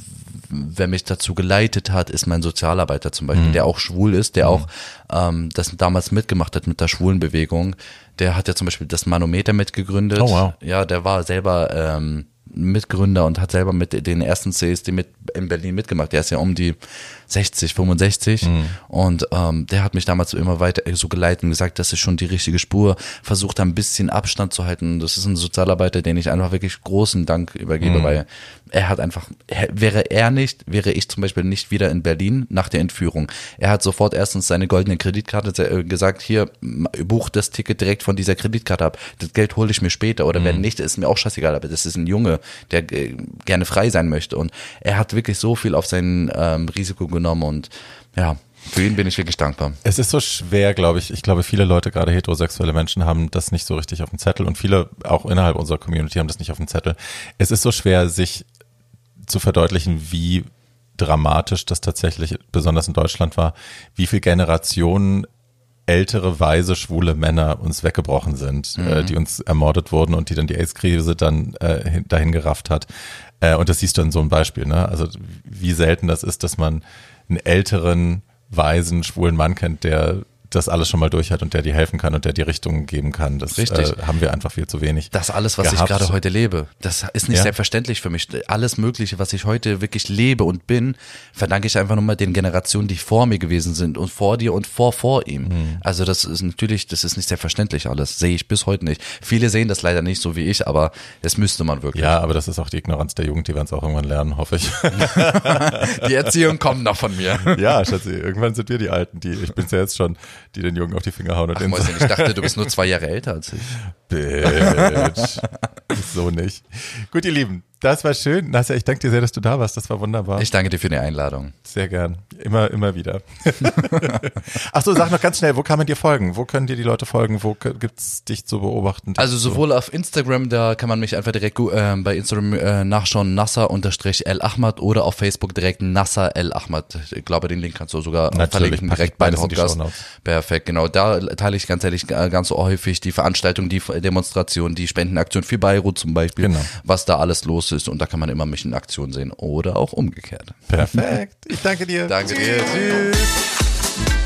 wer mich dazu geleitet hat, ist mein Sozialarbeiter zum Beispiel, Mhm. der auch schwul ist, der auch ähm, das damals mitgemacht hat mit der Schwulenbewegung. Der hat ja zum Beispiel das Manometer mitgegründet. Oh, wow. Ja, der war selber ähm, Mitgründer und hat selber mit den ersten CSD mit in Berlin mitgemacht. Der ist ja um die 60, 65 Mhm. und ähm, der hat mich damals immer weiter so geleitet und gesagt, das ist schon die richtige Spur, versucht da ein bisschen Abstand zu halten. Das ist ein Sozialarbeiter, den ich einfach wirklich großen Dank übergebe, Mhm. weil er hat einfach, wäre er nicht, wäre ich zum Beispiel nicht wieder in Berlin nach der Entführung. Er hat sofort erstens seine goldene Kreditkarte äh, gesagt, hier, buch das Ticket direkt von dieser Kreditkarte ab. Das Geld hole ich mir später oder Mhm. wenn nicht, ist mir auch scheißegal, aber das ist ein Junge, der äh, gerne frei sein möchte und er hat wirklich so viel auf sein ähm, Risiko genommen und ja, für ihn bin ich wirklich dankbar. Es ist so schwer, glaube ich. Ich glaube, viele Leute, gerade heterosexuelle Menschen, haben das nicht so richtig auf dem Zettel und viele auch innerhalb unserer Community haben das nicht auf dem Zettel. Es ist so schwer, sich zu verdeutlichen, wie dramatisch das tatsächlich, besonders in Deutschland war, wie viel Generationen ältere, weise, schwule Männer uns weggebrochen sind, äh, die uns ermordet wurden und die dann die AIDS-Krise dann äh, hin- dahin gerafft hat. Äh, und das siehst du in so einem Beispiel, ne? Also wie selten das ist, dass man einen älteren, weisen, schwulen Mann kennt, der das alles schon mal durch hat und der dir helfen kann und der dir Richtungen geben kann. Das Richtig. Äh, haben wir einfach viel zu wenig. Das alles, was gehabt. ich gerade heute lebe, das ist nicht Ja. selbstverständlich für mich. Alles Mögliche, was ich heute wirklich lebe und bin, verdanke ich einfach nur mal den Generationen, die vor mir gewesen sind und vor dir und vor vor ihm. Mhm. Also das ist natürlich, das ist nicht selbstverständlich alles. Sehe ich bis heute nicht. Viele sehen das leider nicht so wie ich, aber das müsste man wirklich. Ja, aber das ist auch die Ignoranz der Jugend, die werden es auch irgendwann lernen, hoffe ich. *laughs* Die Erziehung kommt noch von mir. ja, Schatzi, irgendwann sind wir die Alten, die, ich bin's ja jetzt schon, die den Jungen auf die Finger hauen und Ach, Mäuschen, ich dachte, du bist nur zwei Jahre älter als ich. *laughs* Bitch. so nicht. Gut, ihr Lieben, das war schön. Nasja, ich danke dir sehr, dass du da warst. Das war wunderbar. Ich danke dir für die Einladung. Sehr gern. Immer, immer wieder. *laughs* Ach so, sag noch ganz schnell, wo kann man dir folgen? Wo können dir die Leute folgen? Wo gibt's dich zu beobachten? Also sowohl auf Instagram, da kann man mich einfach direkt äh, bei Instagram äh, nachschauen, Nasser-El Ahmad oder auf Facebook direkt Nasser El Ahmad. Ich glaube, den Link kannst du sogar Natürlich, verlinken, direkt bei die Podcast. Perfekt, genau. Da teile ich ganz ehrlich äh, ganz häufig die Veranstaltung, die Demonstration, die Spendenaktion für Beirut zum Beispiel, Genau. was da alles los ist und da kann man immer mich in Aktion sehen oder auch umgekehrt. Perfekt. Ich danke dir. Danke dir. Tschüss.